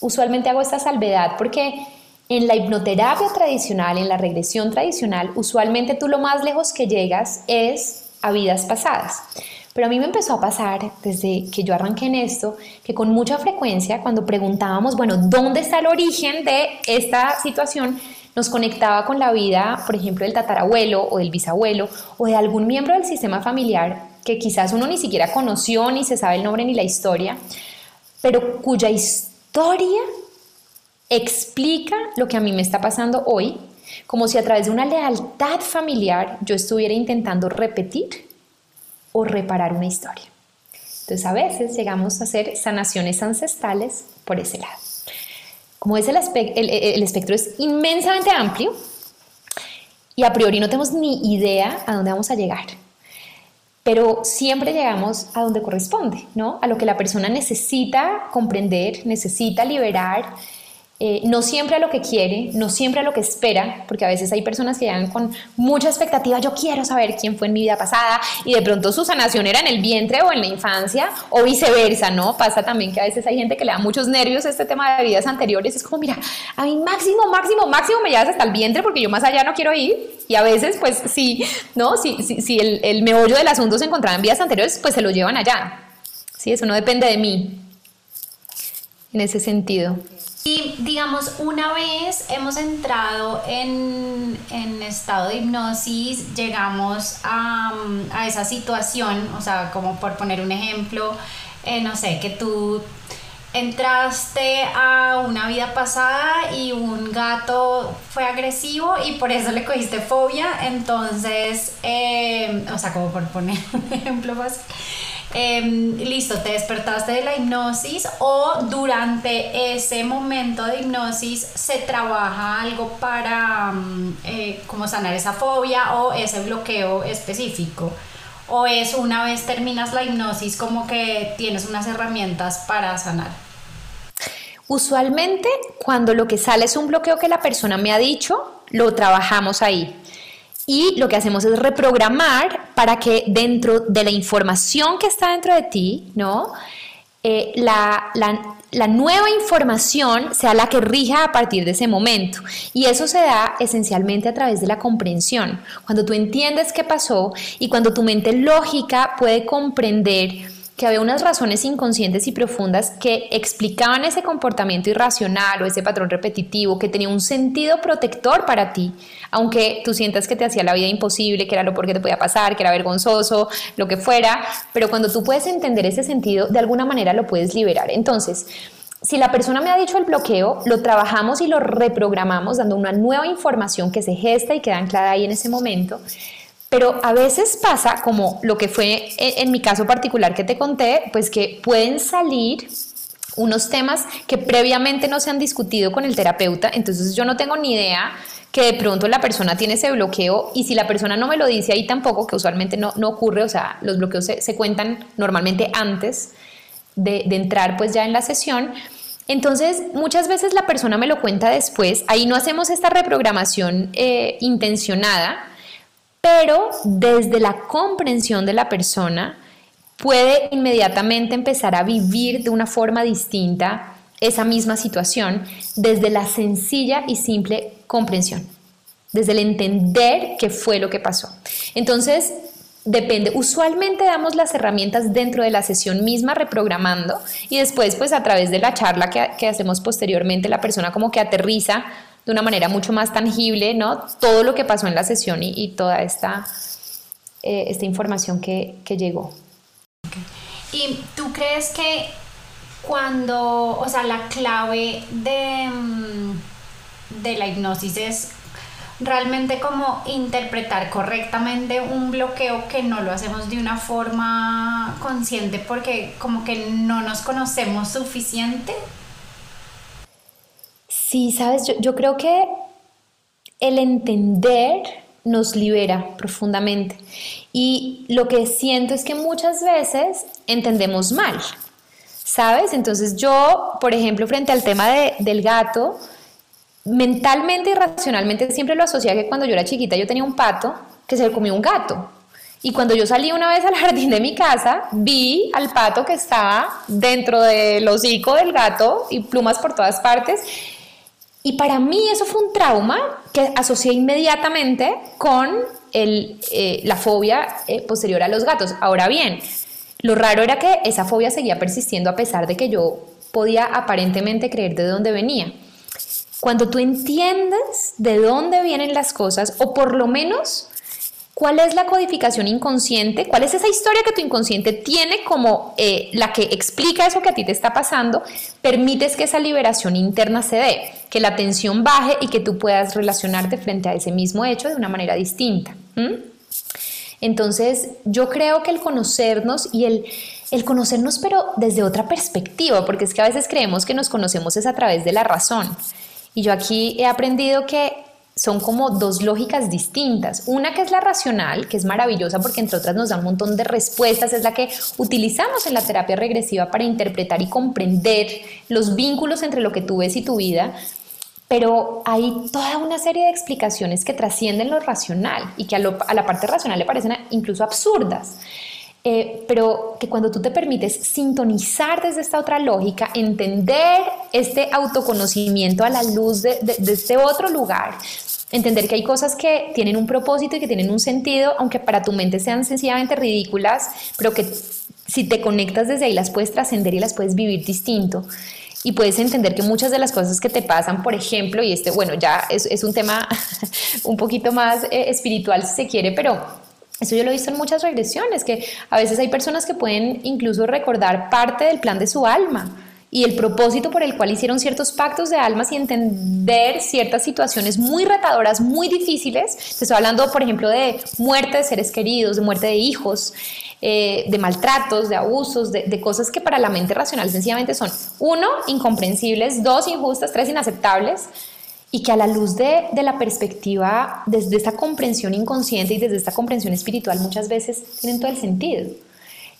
usualmente hago esta salvedad porque en la hipnoterapia tradicional, en la regresión tradicional, usualmente tú lo más lejos que llegas es a vidas pasadas. Pero a mí me empezó a pasar desde que yo arranqué en esto, que con mucha frecuencia cuando preguntábamos, bueno, ¿dónde está el origen de esta situación? Nos conectaba con la vida, por ejemplo, del tatarabuelo o del bisabuelo o de algún miembro del sistema familiar que quizás uno ni siquiera conoció, ni se sabe el nombre ni la historia, pero cuya historia explica lo que a mí me está pasando hoy, como si a través de una lealtad familiar yo estuviera intentando repetir o reparar una historia. Entonces a veces llegamos a hacer sanaciones ancestrales por ese lado. Como es el, el, espectro es inmensamente amplio y a priori no tenemos ni idea a dónde vamos a llegar pero siempre llegamos a donde corresponde, ¿no? A lo que la persona necesita comprender, necesita liberar, eh, no siempre a lo que quiere, no siempre a lo que espera, porque a veces hay personas que llegan con mucha expectativa, yo quiero saber quién fue en mi vida pasada y de pronto su sanación era en el vientre o en la infancia o viceversa, ¿no? Pasa también que a veces hay gente que le da muchos nervios este tema de vidas anteriores, es como, mira, a mí máximo, máximo, máximo me llevas hasta el vientre porque yo más allá no quiero ir y a veces pues sí, ¿no? Si, si, el, el meollo del asunto se encontraba en vidas anteriores, pues se lo llevan allá, ¿sí? Eso no depende de mí en ese sentido. Y digamos, una vez hemos entrado en, en estado de hipnosis, llegamos a, a, esa situación, o sea, como por poner un ejemplo, eh, no sé, que tú entraste a una vida pasada y un gato fue agresivo y por eso le cogiste fobia, entonces, eh, o sea, como por poner [LAUGHS] un ejemplo fácil. Em, listo, te despertaste de la hipnosis o durante ese momento de hipnosis se trabaja algo para mm, eh, como sanar esa fobia o ese bloqueo específico. O es una vez terminas la hipnosis como que tienes unas herramientas para sanar. Usualmente cuando lo que sale es un bloqueo que la persona me ha dicho, lo trabajamos ahí. Y lo que hacemos es reprogramar para que dentro de la información que está dentro de ti, ¿no? Eh, la, la, nueva información sea la que rija a partir de ese momento. Y eso se da esencialmente a través de la comprensión. Cuando tú entiendes qué pasó y cuando tu mente lógica puede comprender que había unas razones inconscientes y profundas que explicaban ese comportamiento irracional o ese patrón repetitivo que tenía un sentido protector para ti, aunque tú sientas que te hacía la vida imposible, que era lo por qué te podía pasar, que era vergonzoso, lo que fuera, pero cuando tú puedes entender ese sentido, de alguna manera lo puedes liberar. Entonces, si la persona me ha dicho el bloqueo, lo trabajamos y lo reprogramamos dando una nueva información que se gesta y queda anclada ahí en ese momento. Pero a veces pasa, como lo que fue en, mi caso particular que te conté, pues que pueden salir unos temas que previamente no se han discutido con el terapeuta, entonces yo no tengo ni idea que de pronto la persona tiene ese bloqueo y si la persona no me lo dice ahí tampoco, que usualmente no, no ocurre, o sea, los bloqueos se, cuentan normalmente antes de, entrar pues ya en la sesión, entonces, muchas veces la persona me lo cuenta después, ahí no hacemos esta reprogramación eh, intencionada, pero desde la comprensión de la persona puede inmediatamente empezar a vivir de una forma distinta esa misma situación desde la sencilla y simple comprensión, desde el entender qué fue lo que pasó. Entonces, depende, usualmente damos las herramientas dentro de la sesión misma reprogramando y después pues a través de la charla que, que hacemos posteriormente la persona como que aterriza de una manera mucho más tangible, ¿no? Todo lo que pasó en la sesión y, toda esta eh, esta información que, que llegó. ¿Y tú crees que cuando, o sea, la clave de, mm, de la hipnosis es realmente como interpretar correctamente un bloqueo que no lo hacemos de una forma consciente porque como que no nos conocemos suficiente? Sí, sabes, yo, creo que el entender nos libera profundamente. Y lo que siento es que muchas veces entendemos mal, ¿sabes? Entonces yo, por ejemplo, frente al tema de, del gato, mentalmente y racionalmente siempre lo asocié que cuando yo era chiquita yo tenía un pato que se comió un gato. Y cuando yo salí una vez al jardín de mi casa, vi al pato que estaba dentro del hocico del gato y plumas por todas partes. Y para mí eso fue un trauma que asocié inmediatamente con el, eh, la fobia eh, posterior a los gatos. Ahora bien, lo raro era que esa fobia seguía persistiendo a pesar de que yo podía aparentemente creer de dónde venía. Cuando tú entiendes de dónde vienen las cosas, o por lo menos cuál es la codificación inconsciente, cuál es esa historia que tu inconsciente tiene como eh, la que explica eso que a ti te está pasando, permites que esa liberación interna se dé, que la tensión baje y que tú puedas relacionarte frente a ese mismo hecho de una manera distinta. Entonces, yo creo que el conocernos y el, el conocernos, pero desde otra perspectiva, porque es que a veces creemos que nos conocemos es a través de la razón. Y yo aquí he aprendido que son como dos lógicas distintas. Una que es la racional, que es maravillosa porque entre otras nos da un montón de respuestas, es la que utilizamos en la terapia regresiva para interpretar y comprender los vínculos entre lo que tú ves y tu vida. Pero hay toda una serie de explicaciones que trascienden lo racional y que a, la parte racional le parecen incluso absurdas. Eh, pero que cuando tú te permites sintonizar desde esta otra lógica, entender este autoconocimiento a la luz de, este otro lugar, entender que hay cosas que tienen un propósito y que tienen un sentido, aunque para tu mente sean sencillamente ridículas, pero que si te conectas desde ahí las puedes trascender y las puedes vivir distinto. Y puedes entender que muchas de las cosas que te pasan, por ejemplo, y este, bueno, ya es, es un tema [LAUGHS] un poquito más eh, espiritual si se quiere, pero eso yo lo he visto en muchas regresiones, que a veces hay personas que pueden incluso recordar parte del plan de su alma y el propósito por el cual hicieron ciertos pactos de almas y entender ciertas situaciones muy retadoras, muy difíciles. Te estoy hablando, por ejemplo, de muerte de seres queridos, de muerte de hijos, eh, de maltratos, de abusos, de, de, cosas que para la mente racional sencillamente son, uno, incomprensibles, dos, injustas, tres, inaceptables y que a la luz de, la perspectiva, desde esta comprensión inconsciente y desde esta comprensión espiritual muchas veces tienen todo el sentido.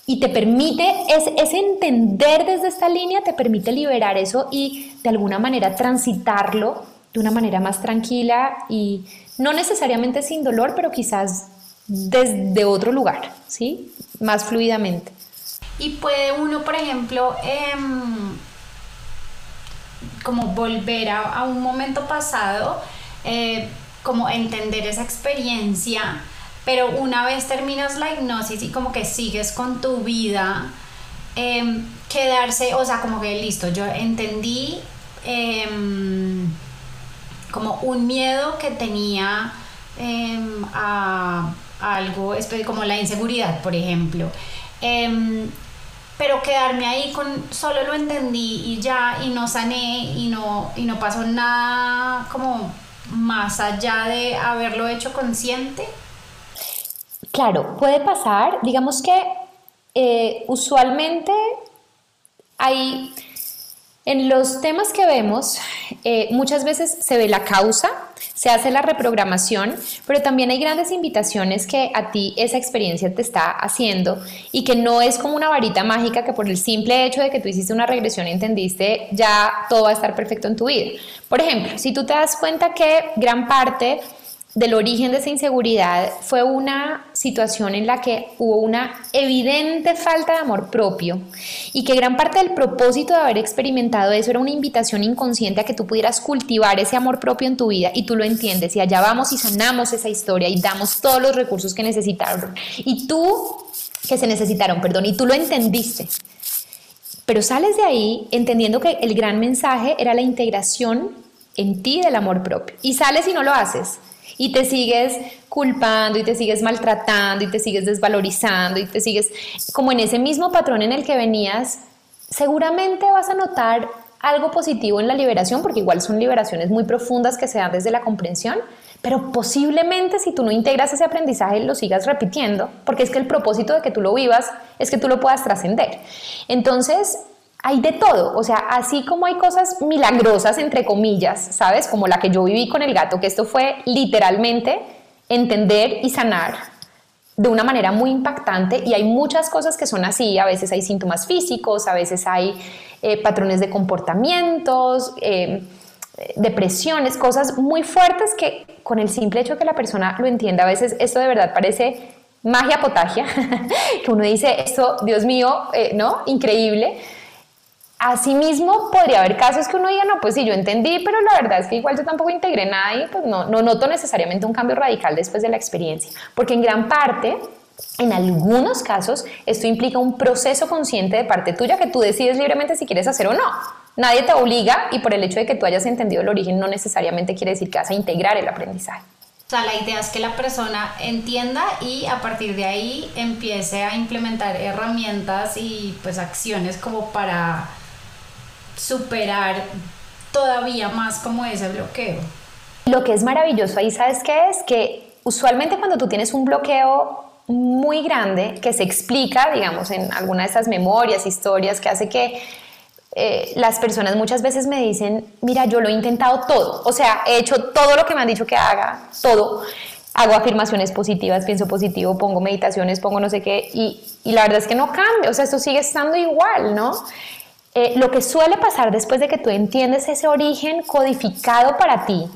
Y te permite, ese entender desde esta línea te permite liberar eso y de alguna manera transitarlo de una manera más tranquila y no necesariamente sin dolor, pero quizás desde otro lugar, ¿sí? Más fluidamente. Y puede uno, por ejemplo, eh como volver a, un momento pasado, eh, como entender esa experiencia, pero una vez terminas la hipnosis y como que sigues con tu vida, em, quedarse, o sea, como que listo, yo entendí em, como un miedo que tenía em, a, a, algo, como la inseguridad, por ejemplo. Pero quedarme ahí con solo lo entendí y ya y no sané y no y no pasó nada como más allá de haberlo hecho consciente claro puede pasar digamos que eh, usualmente hay en los temas que vemos eh, muchas veces se ve la causa se hace la reprogramación, pero también hay grandes invitaciones que a ti esa experiencia te está haciendo y que no es como una varita mágica que por el simple hecho de que tú hiciste una regresión y entendiste, ya todo va a estar perfecto en tu vida. Por ejemplo, si tú te das cuenta que gran parte del origen de esa inseguridad fue una situación en la que hubo una evidente falta de amor propio y que gran parte del propósito de haber experimentado eso era una invitación inconsciente a que tú pudieras cultivar ese amor propio en tu vida y tú lo entiendes. Y allá vamos y sanamos esa historia y damos todos los recursos que necesitaron. Y tú que se necesitaron, perdón, y tú lo entendiste. Pero sales de ahí entendiendo que el gran mensaje era la integración en ti del amor propio. Y sales y no lo haces y te sigues culpando y te sigues maltratando y te sigues desvalorizando y te sigues como en ese mismo patrón en el que venías, seguramente vas a notar algo positivo en la liberación, porque igual son liberaciones muy profundas que se dan desde la comprensión, pero posiblemente si tú no integras ese aprendizaje lo sigas repitiendo, porque es que el propósito de que tú lo vivas es que tú lo puedas trascender. Entonces, hay de todo, o sea, así como hay cosas milagrosas, entre comillas, ¿sabes? Como la que yo viví con el gato, que esto fue literalmente entender y sanar de una manera muy impactante y hay muchas cosas que son así, a veces hay síntomas físicos, a veces hay eh, patrones de comportamientos, eh, depresiones, cosas muy fuertes que con el simple hecho de que la persona lo entienda, a veces esto de verdad parece magia potagia, [LAUGHS] que uno dice, esto, Dios mío, eh, ¿no? Increíble Asimismo, podría haber casos que uno diga, no, pues sí, yo entendí, pero la verdad es que igual yo tampoco integré nada y pues no, no noto necesariamente un cambio radical después de la experiencia, porque en gran parte en algunos casos, esto implica un proceso consciente de parte tuya que tú decides libremente si quieres hacer o no. Nadie te obliga y por el hecho de que tú hayas entendido el origen no necesariamente quiere decir que vas a integrar el aprendizaje. O sea, la idea es que la persona entienda y a partir de ahí empiece a implementar herramientas y pues acciones como para superar todavía más como ese bloqueo. Lo que es maravilloso ahí, ¿sabes qué es? Que usualmente cuando tú tienes un bloqueo muy grande que se explica, digamos, en alguna de esas memorias, historias, que hace que eh, las personas muchas veces me dicen, mira, yo lo he intentado todo, o sea, he hecho todo lo que me han dicho que haga, todo. Hago afirmaciones positivas, pienso positivo, pongo meditaciones, pongo no sé qué, y, y la verdad es que no cambia, o sea, esto sigue estando igual, ¿no? Eh, lo que suele pasar después de que tú entiendes ese origen codificado para ti,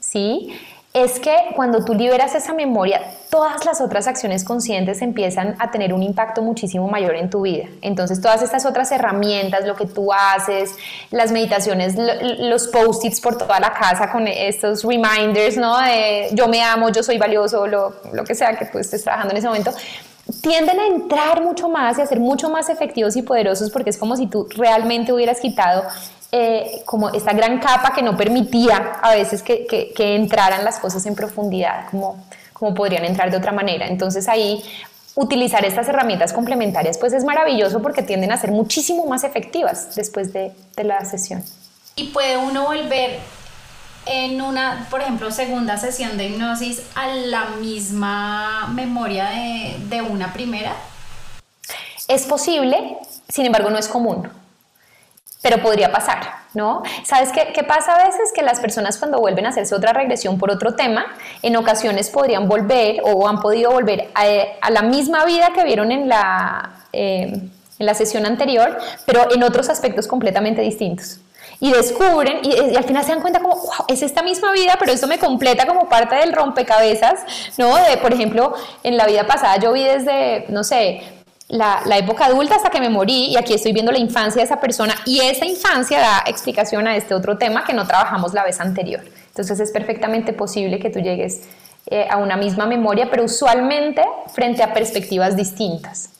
¿sí? Es que cuando tú liberas esa memoria, todas las otras acciones conscientes empiezan a tener un impacto muchísimo mayor en tu vida. Entonces, todas estas otras herramientas, lo que tú haces, las meditaciones, los post-its por toda la casa con estos reminders, ¿no? De yo me amo, yo soy valioso, lo, lo que sea que tú estés trabajando en ese momento, tienden a entrar mucho más y a ser mucho más efectivos y poderosos porque es como si tú realmente hubieras quitado eh, como esta gran capa que no permitía a veces que, que, entraran las cosas en profundidad como, como podrían entrar de otra manera. Entonces ahí utilizar estas herramientas complementarias pues es maravilloso porque tienden a ser muchísimo más efectivas después de, de la sesión. Y puede uno volver en una, por ejemplo, segunda sesión de hipnosis a la misma memoria de, una primera? Es posible, sin embargo no es común, pero podría pasar, ¿no? ¿Sabes qué, qué, pasa a veces? Que las personas cuando vuelven a hacerse otra regresión por otro tema, en ocasiones podrían volver o han podido volver a, la misma vida que vieron en la, eh, en la sesión anterior, pero en otros aspectos completamente distintos y descubren y, al final se dan cuenta como, wow, es esta misma vida, pero esto me completa como parte del rompecabezas, ¿no? De, por ejemplo, en la vida pasada yo vi desde, no sé, la, la, época adulta hasta que me morí y aquí estoy viendo la infancia de esa persona y esa infancia da explicación a este otro tema que no trabajamos la vez anterior. Entonces es perfectamente posible que tú llegues eh, a una misma memoria, pero usualmente frente a perspectivas distintas.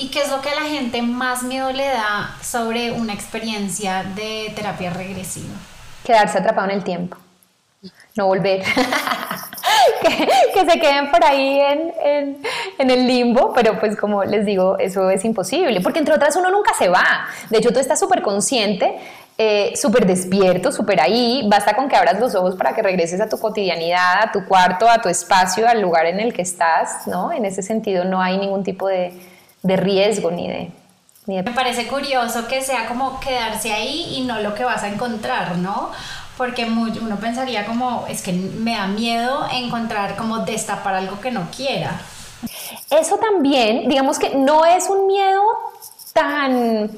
¿Y qué es lo que a la gente más miedo le da sobre una experiencia de terapia regresiva? Quedarse atrapado en el tiempo, no volver. [LAUGHS] que, se queden por ahí en, en, el limbo, pero pues como les digo, eso es imposible, porque entre otras uno nunca se va. De hecho, tú estás súper consciente, eh, súper despierto, súper ahí, basta con que abras los ojos para que regreses a tu cotidianidad, a tu cuarto, a tu espacio, al lugar en el que estás, ¿no? En ese sentido no hay ningún tipo de de riesgo ni de, Me parece curioso que sea como quedarse ahí y no lo que vas a encontrar, ¿no? Porque uno pensaría como, es que me da miedo encontrar como destapar algo que no quiera. Eso también, digamos que no es un miedo tan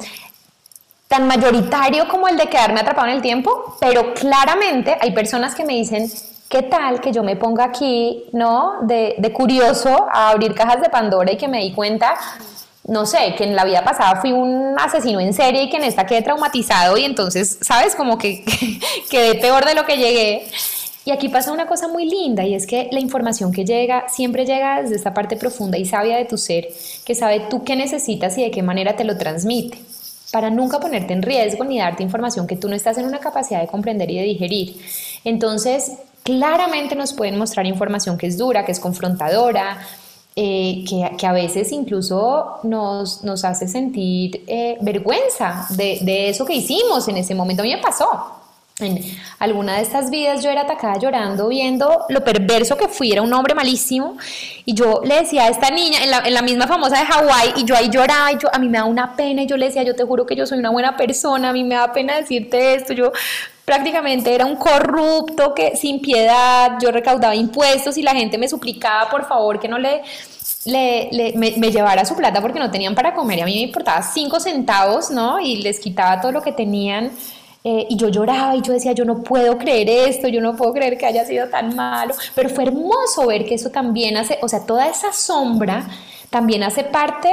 tan mayoritario como el de quedarme atrapado en el tiempo, pero claramente hay personas que me dicen, ¿qué tal que yo me ponga aquí, ¿no? De, de curioso a abrir cajas de Pandora y que me di cuenta no sé, que en la vida pasada fui un asesino en serie y que en esta quedé traumatizado y entonces, ¿sabes? Como [LAUGHS] que, quedé peor de lo que llegué. Y aquí pasa una cosa muy linda y es que la información que llega siempre llega desde esta parte profunda y sabia de tu ser, que sabe tú qué necesitas y de qué manera te lo transmite, para nunca ponerte en riesgo ni darte información que tú no estás en una capacidad de comprender y de digerir. Entonces, claramente nos pueden mostrar información que es dura, que es confrontadora, eh, que, a veces incluso nos, nos hace sentir eh, vergüenza de, de, eso que hicimos en ese momento. A mí me pasó. En alguna de estas vidas yo era atacada llorando viendo lo perverso que fui, era un hombre malísimo. Y yo le decía a esta niña en la, en la misma famosa de Hawái y yo ahí lloraba y yo, a mí me da una pena. Y yo le decía, yo te juro que yo soy una buena persona, a mí me da pena decirte esto, yo prácticamente era un corrupto que sin piedad, yo recaudaba impuestos y la gente me suplicaba por favor que no le, le, me, llevara su plata porque no tenían para comer y a mí me importaba cinco centavos, ¿no? Y les quitaba todo lo que tenían. Eh, y yo lloraba y yo decía, yo no puedo creer esto, yo no puedo creer que haya sido tan malo, pero fue hermoso ver que eso también hace, o sea, toda esa sombra también hace parte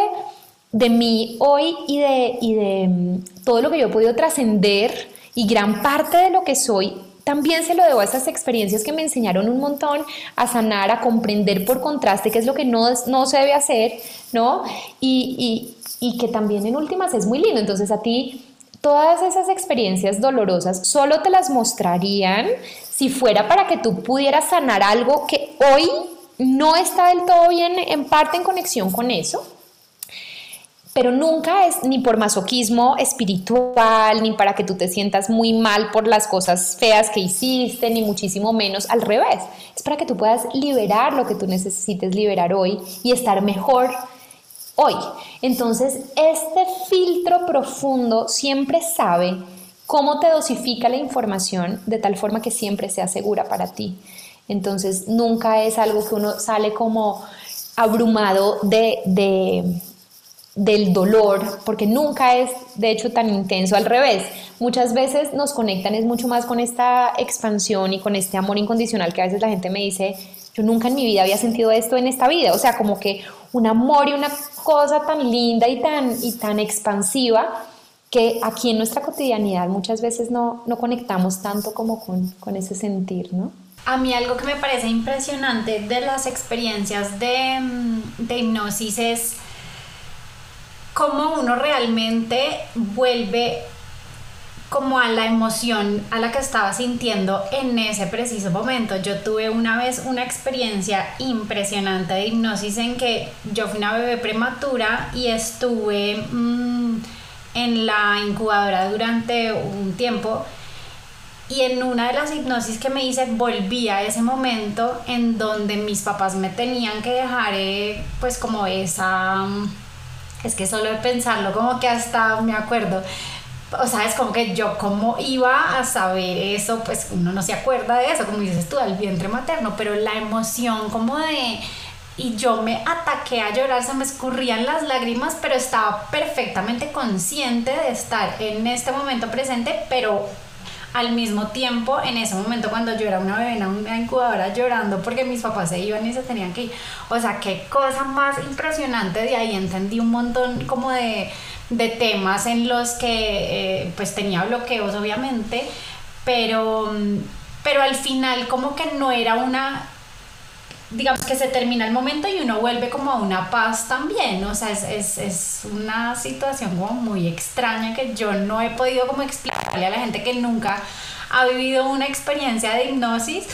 de mí hoy y de, y de mm, todo lo que yo he podido trascender y gran parte de lo que soy también se lo debo a esas experiencias que me enseñaron un montón a sanar, a comprender por contraste qué es lo que no, no se debe hacer, ¿no? Y, y, y que también en últimas es muy lindo. Entonces a ti todas esas experiencias dolorosas solo te las mostrarían si fuera para que tú pudieras sanar algo que hoy no está del todo bien, en parte en conexión con eso pero nunca es ni por masoquismo espiritual, ni para que tú te sientas muy mal por las cosas feas que hiciste, ni muchísimo menos, al revés, es para que tú puedas liberar lo que tú necesites liberar hoy y estar mejor hoy. Entonces, este filtro profundo siempre sabe cómo te dosifica la información de tal forma que siempre sea segura para ti. Entonces, nunca es algo que uno sale como abrumado de, de del dolor, porque nunca es de hecho tan intenso, al revés, muchas veces nos conectan es mucho más con esta expansión y con este amor incondicional que a veces la gente me dice, yo nunca en mi vida había sentido esto en esta vida, o sea, como que un amor y una cosa tan linda y tan, y tan expansiva que aquí en nuestra cotidianidad muchas veces no, no conectamos tanto como con, con ese sentir, ¿no? A mí algo que me parece impresionante de las experiencias de, mm, de hipnosis es cómo uno realmente vuelve como a la emoción a la que estaba sintiendo en ese preciso momento. Yo tuve una vez una experiencia impresionante de hipnosis en que yo fui una bebé prematura y estuve mm, en la incubadora durante un tiempo y en una de las hipnosis que me hice volví a ese momento en donde mis papás me tenían que dejar eh, pues como esa es que solo de pensarlo, como que hasta me acuerdo. O sea, es como que yo como iba a saber eso, pues uno no se acuerda de eso, como dices tú, del vientre materno, pero la emoción como de... Y yo me ataqué a llorar, se me escurrían las lágrimas, pero estaba perfectamente consciente de estar en este momento presente, pero al mismo tiempo, en ese momento cuando yo era una bebé en una incubadora llorando porque mis papás se iban y se tenían que ir. O sea, qué cosa más impresionante de ahí. Entendí un montón como de, de temas en los que eh, pues tenía bloqueos obviamente, pero, pero al final como que no era una digamos que se termina el momento y uno vuelve como a una paz también, o sea, es, es, es, una situación como muy extraña que yo no he podido como explicarle a la gente que nunca ha vivido una experiencia de hipnosis,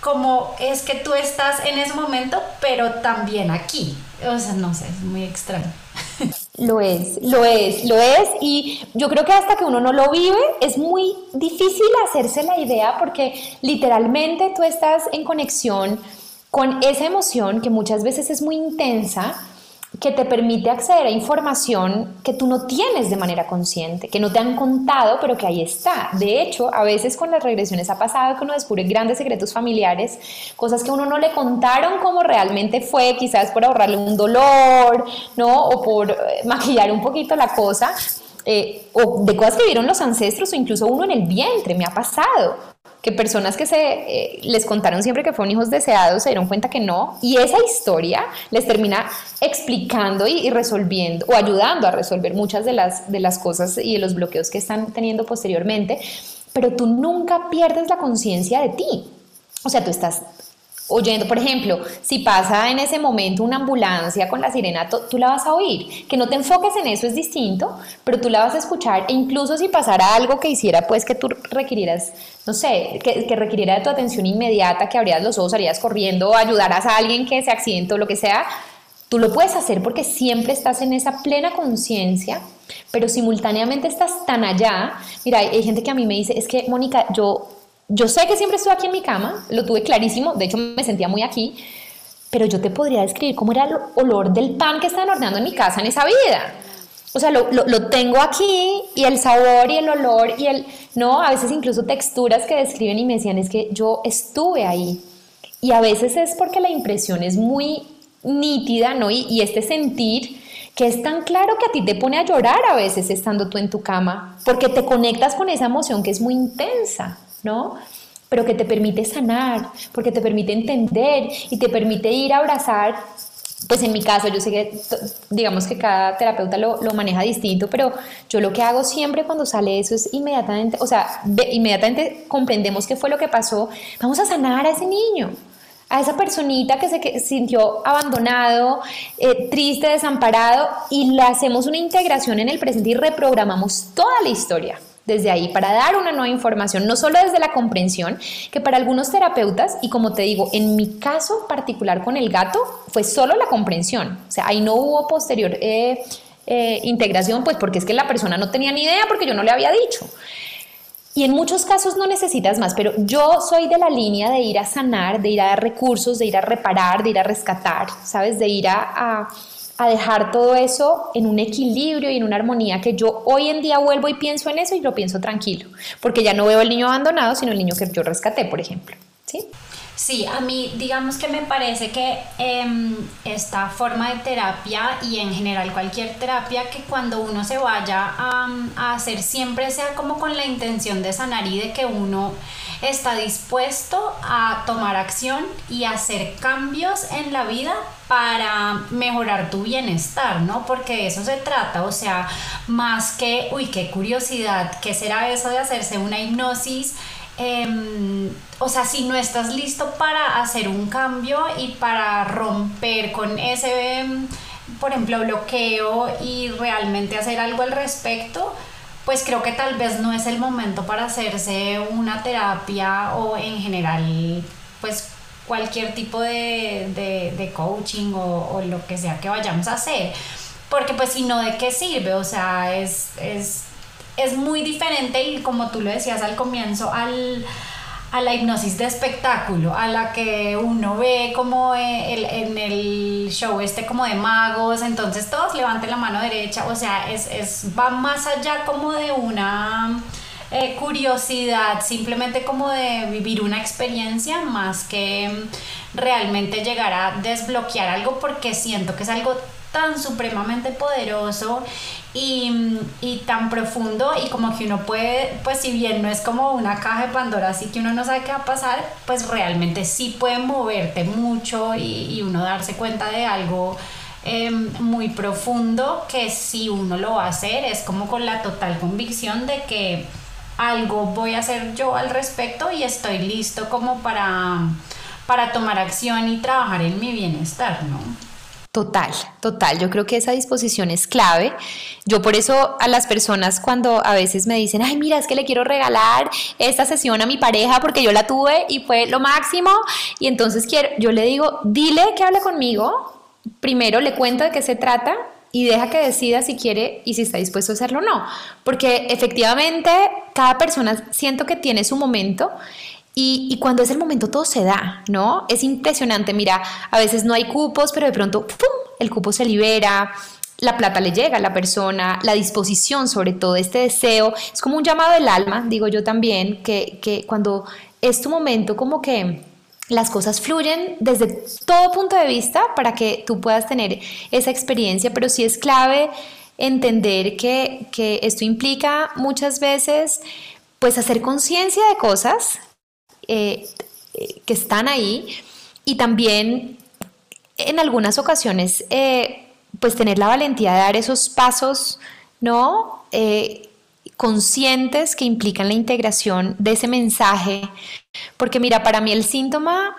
como es que tú estás en ese momento, pero también aquí, o sea, no sé, es muy extraño. [LAUGHS] Lo es, lo es, lo es. Y yo creo que hasta que uno no lo vive es muy difícil hacerse la idea porque literalmente tú estás en conexión con esa emoción que muchas veces es muy intensa, que te permite acceder a información que tú no tienes de manera consciente, que no te han contado, pero que ahí está. De hecho, a veces con las regresiones ha pasado que uno descubre grandes secretos familiares, cosas que uno no le contaron como realmente fue, quizás por ahorrarle un dolor, ¿no? O por eh, maquillar un poquito la cosa, eh, o de cosas que vieron los ancestros o incluso uno en el vientre, me ha pasado que personas que se eh, les contaron siempre que fueron hijos deseados se dieron cuenta que no, y esa historia les termina explicando y, resolviendo o ayudando a resolver muchas de las, de las cosas y de los bloqueos que están teniendo posteriormente, pero tú nunca pierdes la conciencia de ti. O sea, tú estás oyendo, por ejemplo, si pasa en ese momento una ambulancia con la sirena, tú la vas a oír. Que no te enfoques en eso es distinto, pero tú la vas a escuchar e incluso si pasara algo que hiciera pues que tú requirieras, no sé, que, que requiriera de tu atención inmediata, que abrieras los ojos, harías corriendo, ayudaras a alguien que se accidentó, lo que sea, tú lo puedes hacer porque siempre estás en esa plena conciencia pero simultáneamente estás tan allá. Mira, hay, gente que a mí me dice, es que Mónica, yo yo sé que siempre estuve aquí en mi cama, lo tuve clarísimo, de hecho me sentía muy aquí, pero yo te podría describir cómo era el olor del pan que estaban horneando en mi casa en esa vida. O sea, lo, lo, tengo aquí y el sabor y el olor y el, no, a veces incluso texturas que describen y me decían, es que yo estuve ahí. Y a veces es porque la impresión es muy nítida, ¿no? Y, y este sentir que es tan claro que a ti te pone a llorar a veces estando tú en tu cama, porque te conectas con esa emoción que es muy intensa. ¿No? Pero que te permite sanar, porque te permite entender y te permite ir a abrazar. Pues en mi caso, yo sé que, digamos que cada terapeuta lo, maneja distinto, pero yo lo que hago siempre cuando sale eso es inmediatamente, o sea, inmediatamente comprendemos qué fue lo que pasó, vamos a sanar a ese niño, a esa personita que se sintió abandonado, eh, triste, desamparado, y le hacemos una integración en el presente y reprogramamos toda la historia desde ahí para dar una nueva información, no solo desde la comprensión, que para algunos terapeutas, y como te digo, en mi caso particular con el gato, fue solo la comprensión, o sea, ahí no hubo posterior eh, eh, integración, pues porque es que la persona no tenía ni idea porque yo no le había dicho. Y en muchos casos no necesitas más, pero yo soy de la línea de ir a sanar, de ir a dar recursos, de ir a reparar, de ir a rescatar, ¿sabes? De ir a a dejar todo eso en un equilibrio y en una armonía que yo hoy en día vuelvo y pienso en eso y lo pienso tranquilo, porque ya no veo el niño abandonado, sino el niño que yo rescaté, por ejemplo. ¿Sí? Sí, a mí digamos que me parece que em, esta forma de terapia y en general cualquier terapia que cuando uno se vaya a, a hacer siempre sea como con la intención de sanar y de que uno está dispuesto a tomar acción y hacer cambios en la vida para mejorar tu bienestar, ¿no? Porque de eso se trata, o sea, más que, uy, qué curiosidad, ¿qué será eso de hacerse una hipnosis? Em, o sea, si no estás listo para hacer un cambio y para romper con ese, em, por ejemplo, bloqueo y realmente hacer algo al respecto, pues creo que tal vez no es el momento para hacerse una terapia o en general, pues cualquier tipo de, coaching o, lo que sea que vayamos a hacer. Porque pues si no, ¿de qué sirve? O sea, es, es, es muy diferente y como tú lo decías al comienzo, al a la hipnosis de espectáculo, a la que uno ve como eh, en el show este como de magos, entonces todos levanten la mano derecha, o sea, es, es va más allá como de una eh, curiosidad, simplemente como de vivir una experiencia más que realmente llegar a desbloquear algo porque siento que es algo tan supremamente poderoso y, y, tan profundo y como que uno puede, pues si bien no es como una caja de Pandora, así que uno no sabe qué va a pasar, pues realmente sí puede moverte mucho y, y uno darse cuenta de algo em, muy profundo que si uno lo va a hacer es como con la total convicción de que algo voy a hacer yo al respecto y estoy listo como para, para tomar acción y trabajar en mi bienestar, ¿no? Total, total. Yo creo que esa disposición es clave. Yo por eso a las personas cuando a veces me dicen, ay, mira, es que le quiero regalar esta sesión a mi pareja porque yo la tuve y fue lo máximo. Y entonces quiero, yo le digo, dile que hable conmigo. Primero le cuento de qué se trata y deja que decida si quiere y si está dispuesto a hacerlo o no. Porque efectivamente cada persona siento que tiene su momento y, cuando es el momento todo se da, ¿no? Es impresionante, mira, a veces no hay cupos, pero de pronto, ¡pum!, el cupo se libera, la plata le llega a la persona, la disposición sobre todo, este deseo, es como un llamado del alma, digo yo también, que, que cuando es tu momento como que las cosas fluyen desde todo punto de vista para que tú puedas tener esa experiencia, pero sí es clave entender que, que esto implica muchas veces pues hacer conciencia de cosas eh, que están ahí. Y también en algunas ocasiones eh, pues tener la valentía de dar esos pasos, ¿no? Eh, conscientes que implican la integración de ese mensaje, porque mira, para mí el síntoma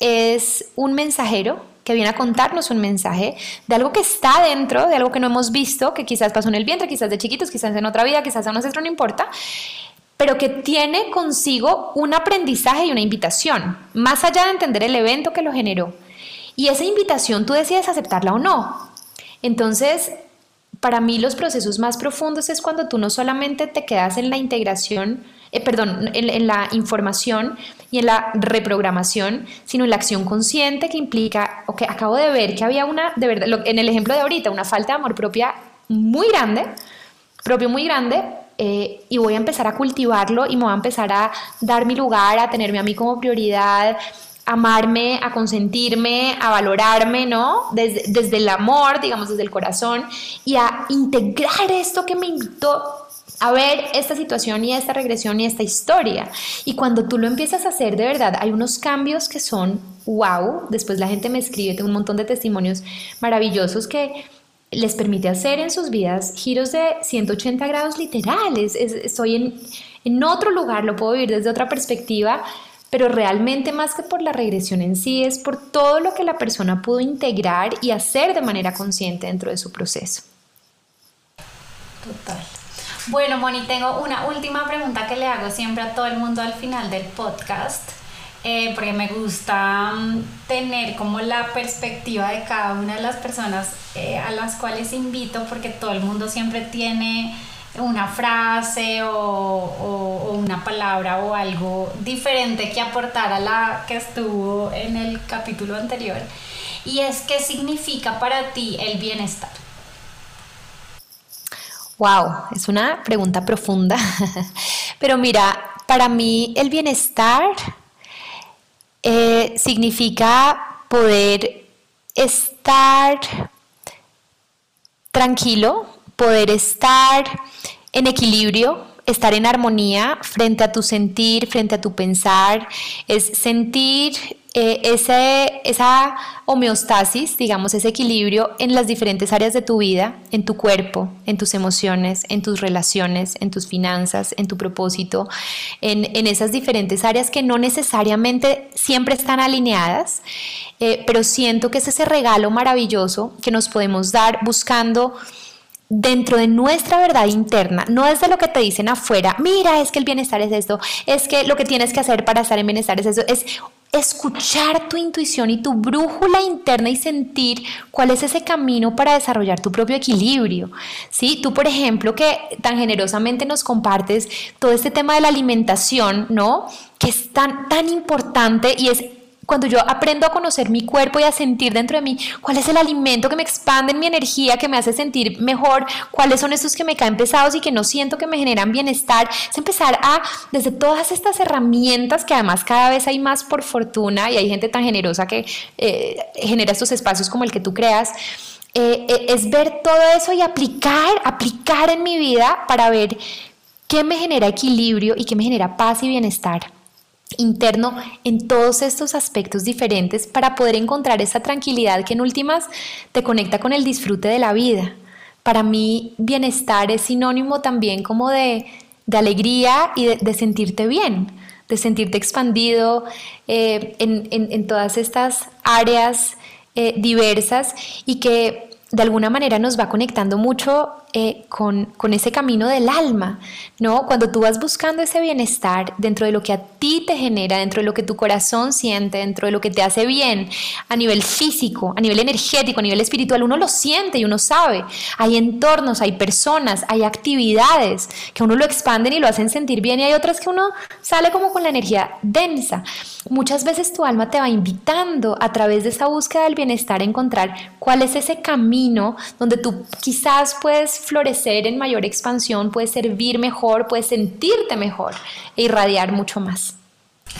es un mensajero que viene a contarnos un mensaje de algo que está dentro, de algo que no hemos visto, que quizás pasó en el vientre, quizás de chiquitos, quizás en otra vida, quizás a ancestro, no importa, pero que tiene consigo un aprendizaje y una invitación, más allá de entender el evento que lo generó. Y esa invitación tú decides aceptarla o no. Entonces, para mí los procesos más profundos es cuando tú no solamente te quedas en la integración, eh, perdón, en, la información y en la reprogramación, sino en la acción consciente que implica, ok, acabo de ver que había una, de verdad, en el ejemplo de ahorita, una falta de amor propia muy grande, propio muy grande, eh, y voy a empezar a cultivarlo y me voy a empezar a dar mi lugar, a tenerme a mí como prioridad, amarme, a consentirme, a valorarme, ¿no? Desde, desde el amor, digamos, desde el corazón, y a integrar esto que me invitó a ver esta situación y esta regresión y esta historia. Y cuando tú lo empiezas a hacer de verdad, hay unos cambios que son wow. Después la gente me escribe, tengo un montón de testimonios maravillosos que les permite hacer en sus vidas giros de 180 grados literales. estoy en, en otro lugar, lo puedo vivir desde otra perspectiva, pero realmente más que por la regresión en sí, es por todo lo que la persona pudo integrar y hacer de manera consciente dentro de su proceso. Total. Bueno, Moni, tengo una última pregunta que le hago siempre a todo el mundo al final del podcast, eh, porque me gusta mm, tener como la perspectiva de cada una de las personas eh, a las cuales invito, porque todo el mundo siempre tiene una frase o, o, una palabra o algo diferente que aportar a la que estuvo en el capítulo anterior. Y es qué significa para ti el bienestar. Wow, es una pregunta profunda. [LAUGHS] Pero mira, para mí el bienestar eh, significa poder estar tranquilo, poder estar en equilibrio, estar en armonía frente a tu sentir, frente a tu pensar, es sentir eh, ese, esa homeostasis, digamos, ese equilibrio en las diferentes áreas de tu vida, en tu cuerpo, en tus emociones, en tus relaciones, en tus finanzas, en tu propósito, en, en esas diferentes áreas que no necesariamente siempre están alineadas, eh, pero siento que es ese regalo maravilloso que nos podemos dar buscando dentro de nuestra verdad interna, no es de lo que te dicen afuera, mira, es que el bienestar es esto, es que lo que tienes que hacer para estar en bienestar es eso, es escuchar tu intuición y tu brújula interna y sentir cuál es ese camino para desarrollar tu propio equilibrio. ¿Sí? Tú, por ejemplo, que tan generosamente nos compartes todo este tema de la alimentación, ¿no? Que es tan, tan importante y es cuando yo aprendo a conocer mi cuerpo y a sentir dentro de mí cuál es el alimento que me expande en mi energía, que me hace sentir mejor, cuáles son esos que me caen pesados y que no siento que me generan bienestar, es empezar a, desde todas estas herramientas que además cada vez hay más por fortuna y hay gente tan generosa que eh, genera estos espacios como el que tú creas, eh, eh, es ver todo eso y aplicar, aplicar en mi vida para ver qué me genera equilibrio y qué me genera paz y bienestar interno en todos estos aspectos diferentes para poder encontrar esa tranquilidad que en últimas te conecta con el disfrute de la vida. Para mí bienestar es sinónimo también como de, alegría y de, sentirte bien, de sentirte expandido eh, en, todas estas áreas eh, diversas y que de alguna manera nos va conectando mucho eh, con, con, ese camino del alma, ¿no? Cuando tú vas buscando ese bienestar dentro de lo que a ti te genera, dentro de lo que tu corazón siente, dentro de lo que te hace bien, a nivel físico, a nivel energético, a nivel espiritual, uno lo siente y uno sabe. Hay entornos, hay personas, hay actividades que uno lo expanden y lo hacen sentir bien y hay otras que uno sale como con la energía densa. Muchas veces tu alma te va invitando a través de esa búsqueda del bienestar a encontrar cuál es ese camino donde tú quizás puedes florecer en mayor expansión, puedes servir mejor, puedes sentirte mejor e irradiar mucho más.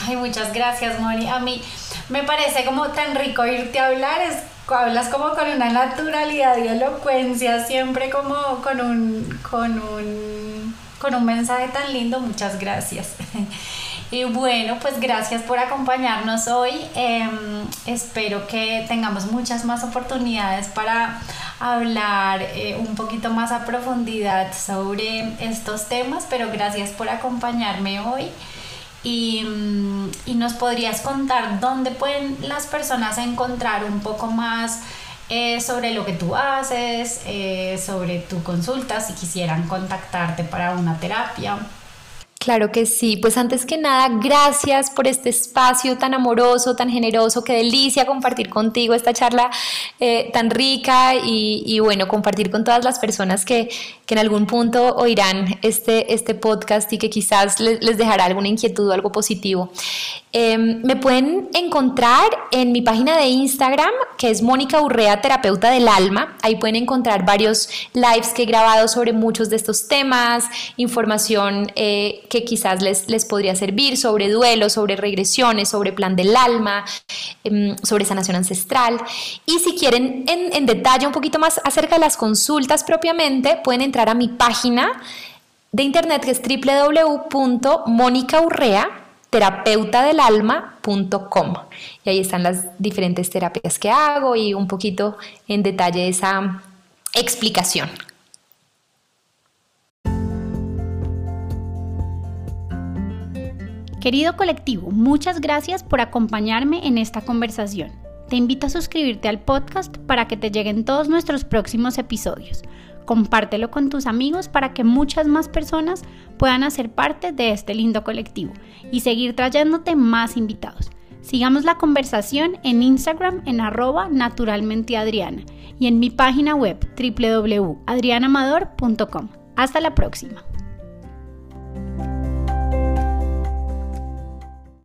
Ay, muchas gracias, Moni. A mí me parece como tan rico irte a hablar, es, hablas como con una naturalidad y elocuencia, siempre como con un, con un, con un mensaje tan lindo. Muchas gracias. [LAUGHS] Y bueno, pues gracias por acompañarnos hoy. Em, espero que tengamos muchas más oportunidades para hablar eh, un poquito más a profundidad sobre estos temas, pero gracias por acompañarme hoy. y, mm, y nos podrías contar dónde pueden las personas encontrar un poco más eh, sobre lo que tú haces, eh, sobre tu consulta, si quisieran contactarte para una terapia. Claro que sí, pues antes que nada, gracias por este espacio tan amoroso, tan generoso, qué delicia compartir contigo esta charla eh, tan rica y, bueno, compartir con todas las personas que, que, en algún punto oirán este, este podcast y que quizás les, les dejará alguna inquietud o algo positivo. Em, me pueden encontrar en mi página de Instagram, que es Mónica Urrea, terapeuta del alma. Ahí pueden encontrar varios lives que he grabado sobre muchos de estos temas, información eh, que quizás les, les podría servir sobre duelo, sobre regresiones, sobre plan del alma, em, sobre sanación ancestral. Y si quieren en, detalle un poquito más acerca de las consultas propiamente, pueden entrar a mi página de internet que es www.monicaurrea.com terapeutadelalma.com y ahí están las diferentes terapias que hago y un poquito en detalle esa explicación. Querido colectivo, muchas gracias por acompañarme en esta conversación. Te invito a suscribirte al podcast para que te lleguen todos nuestros próximos episodios. Compártelo con tus amigos para que muchas más personas puedan hacer parte de este lindo colectivo y seguir trayéndote más invitados. Sigamos la conversación en Instagram en arroba naturalmenteadriana y en mi página web www.adrianamador.com. Hasta la próxima.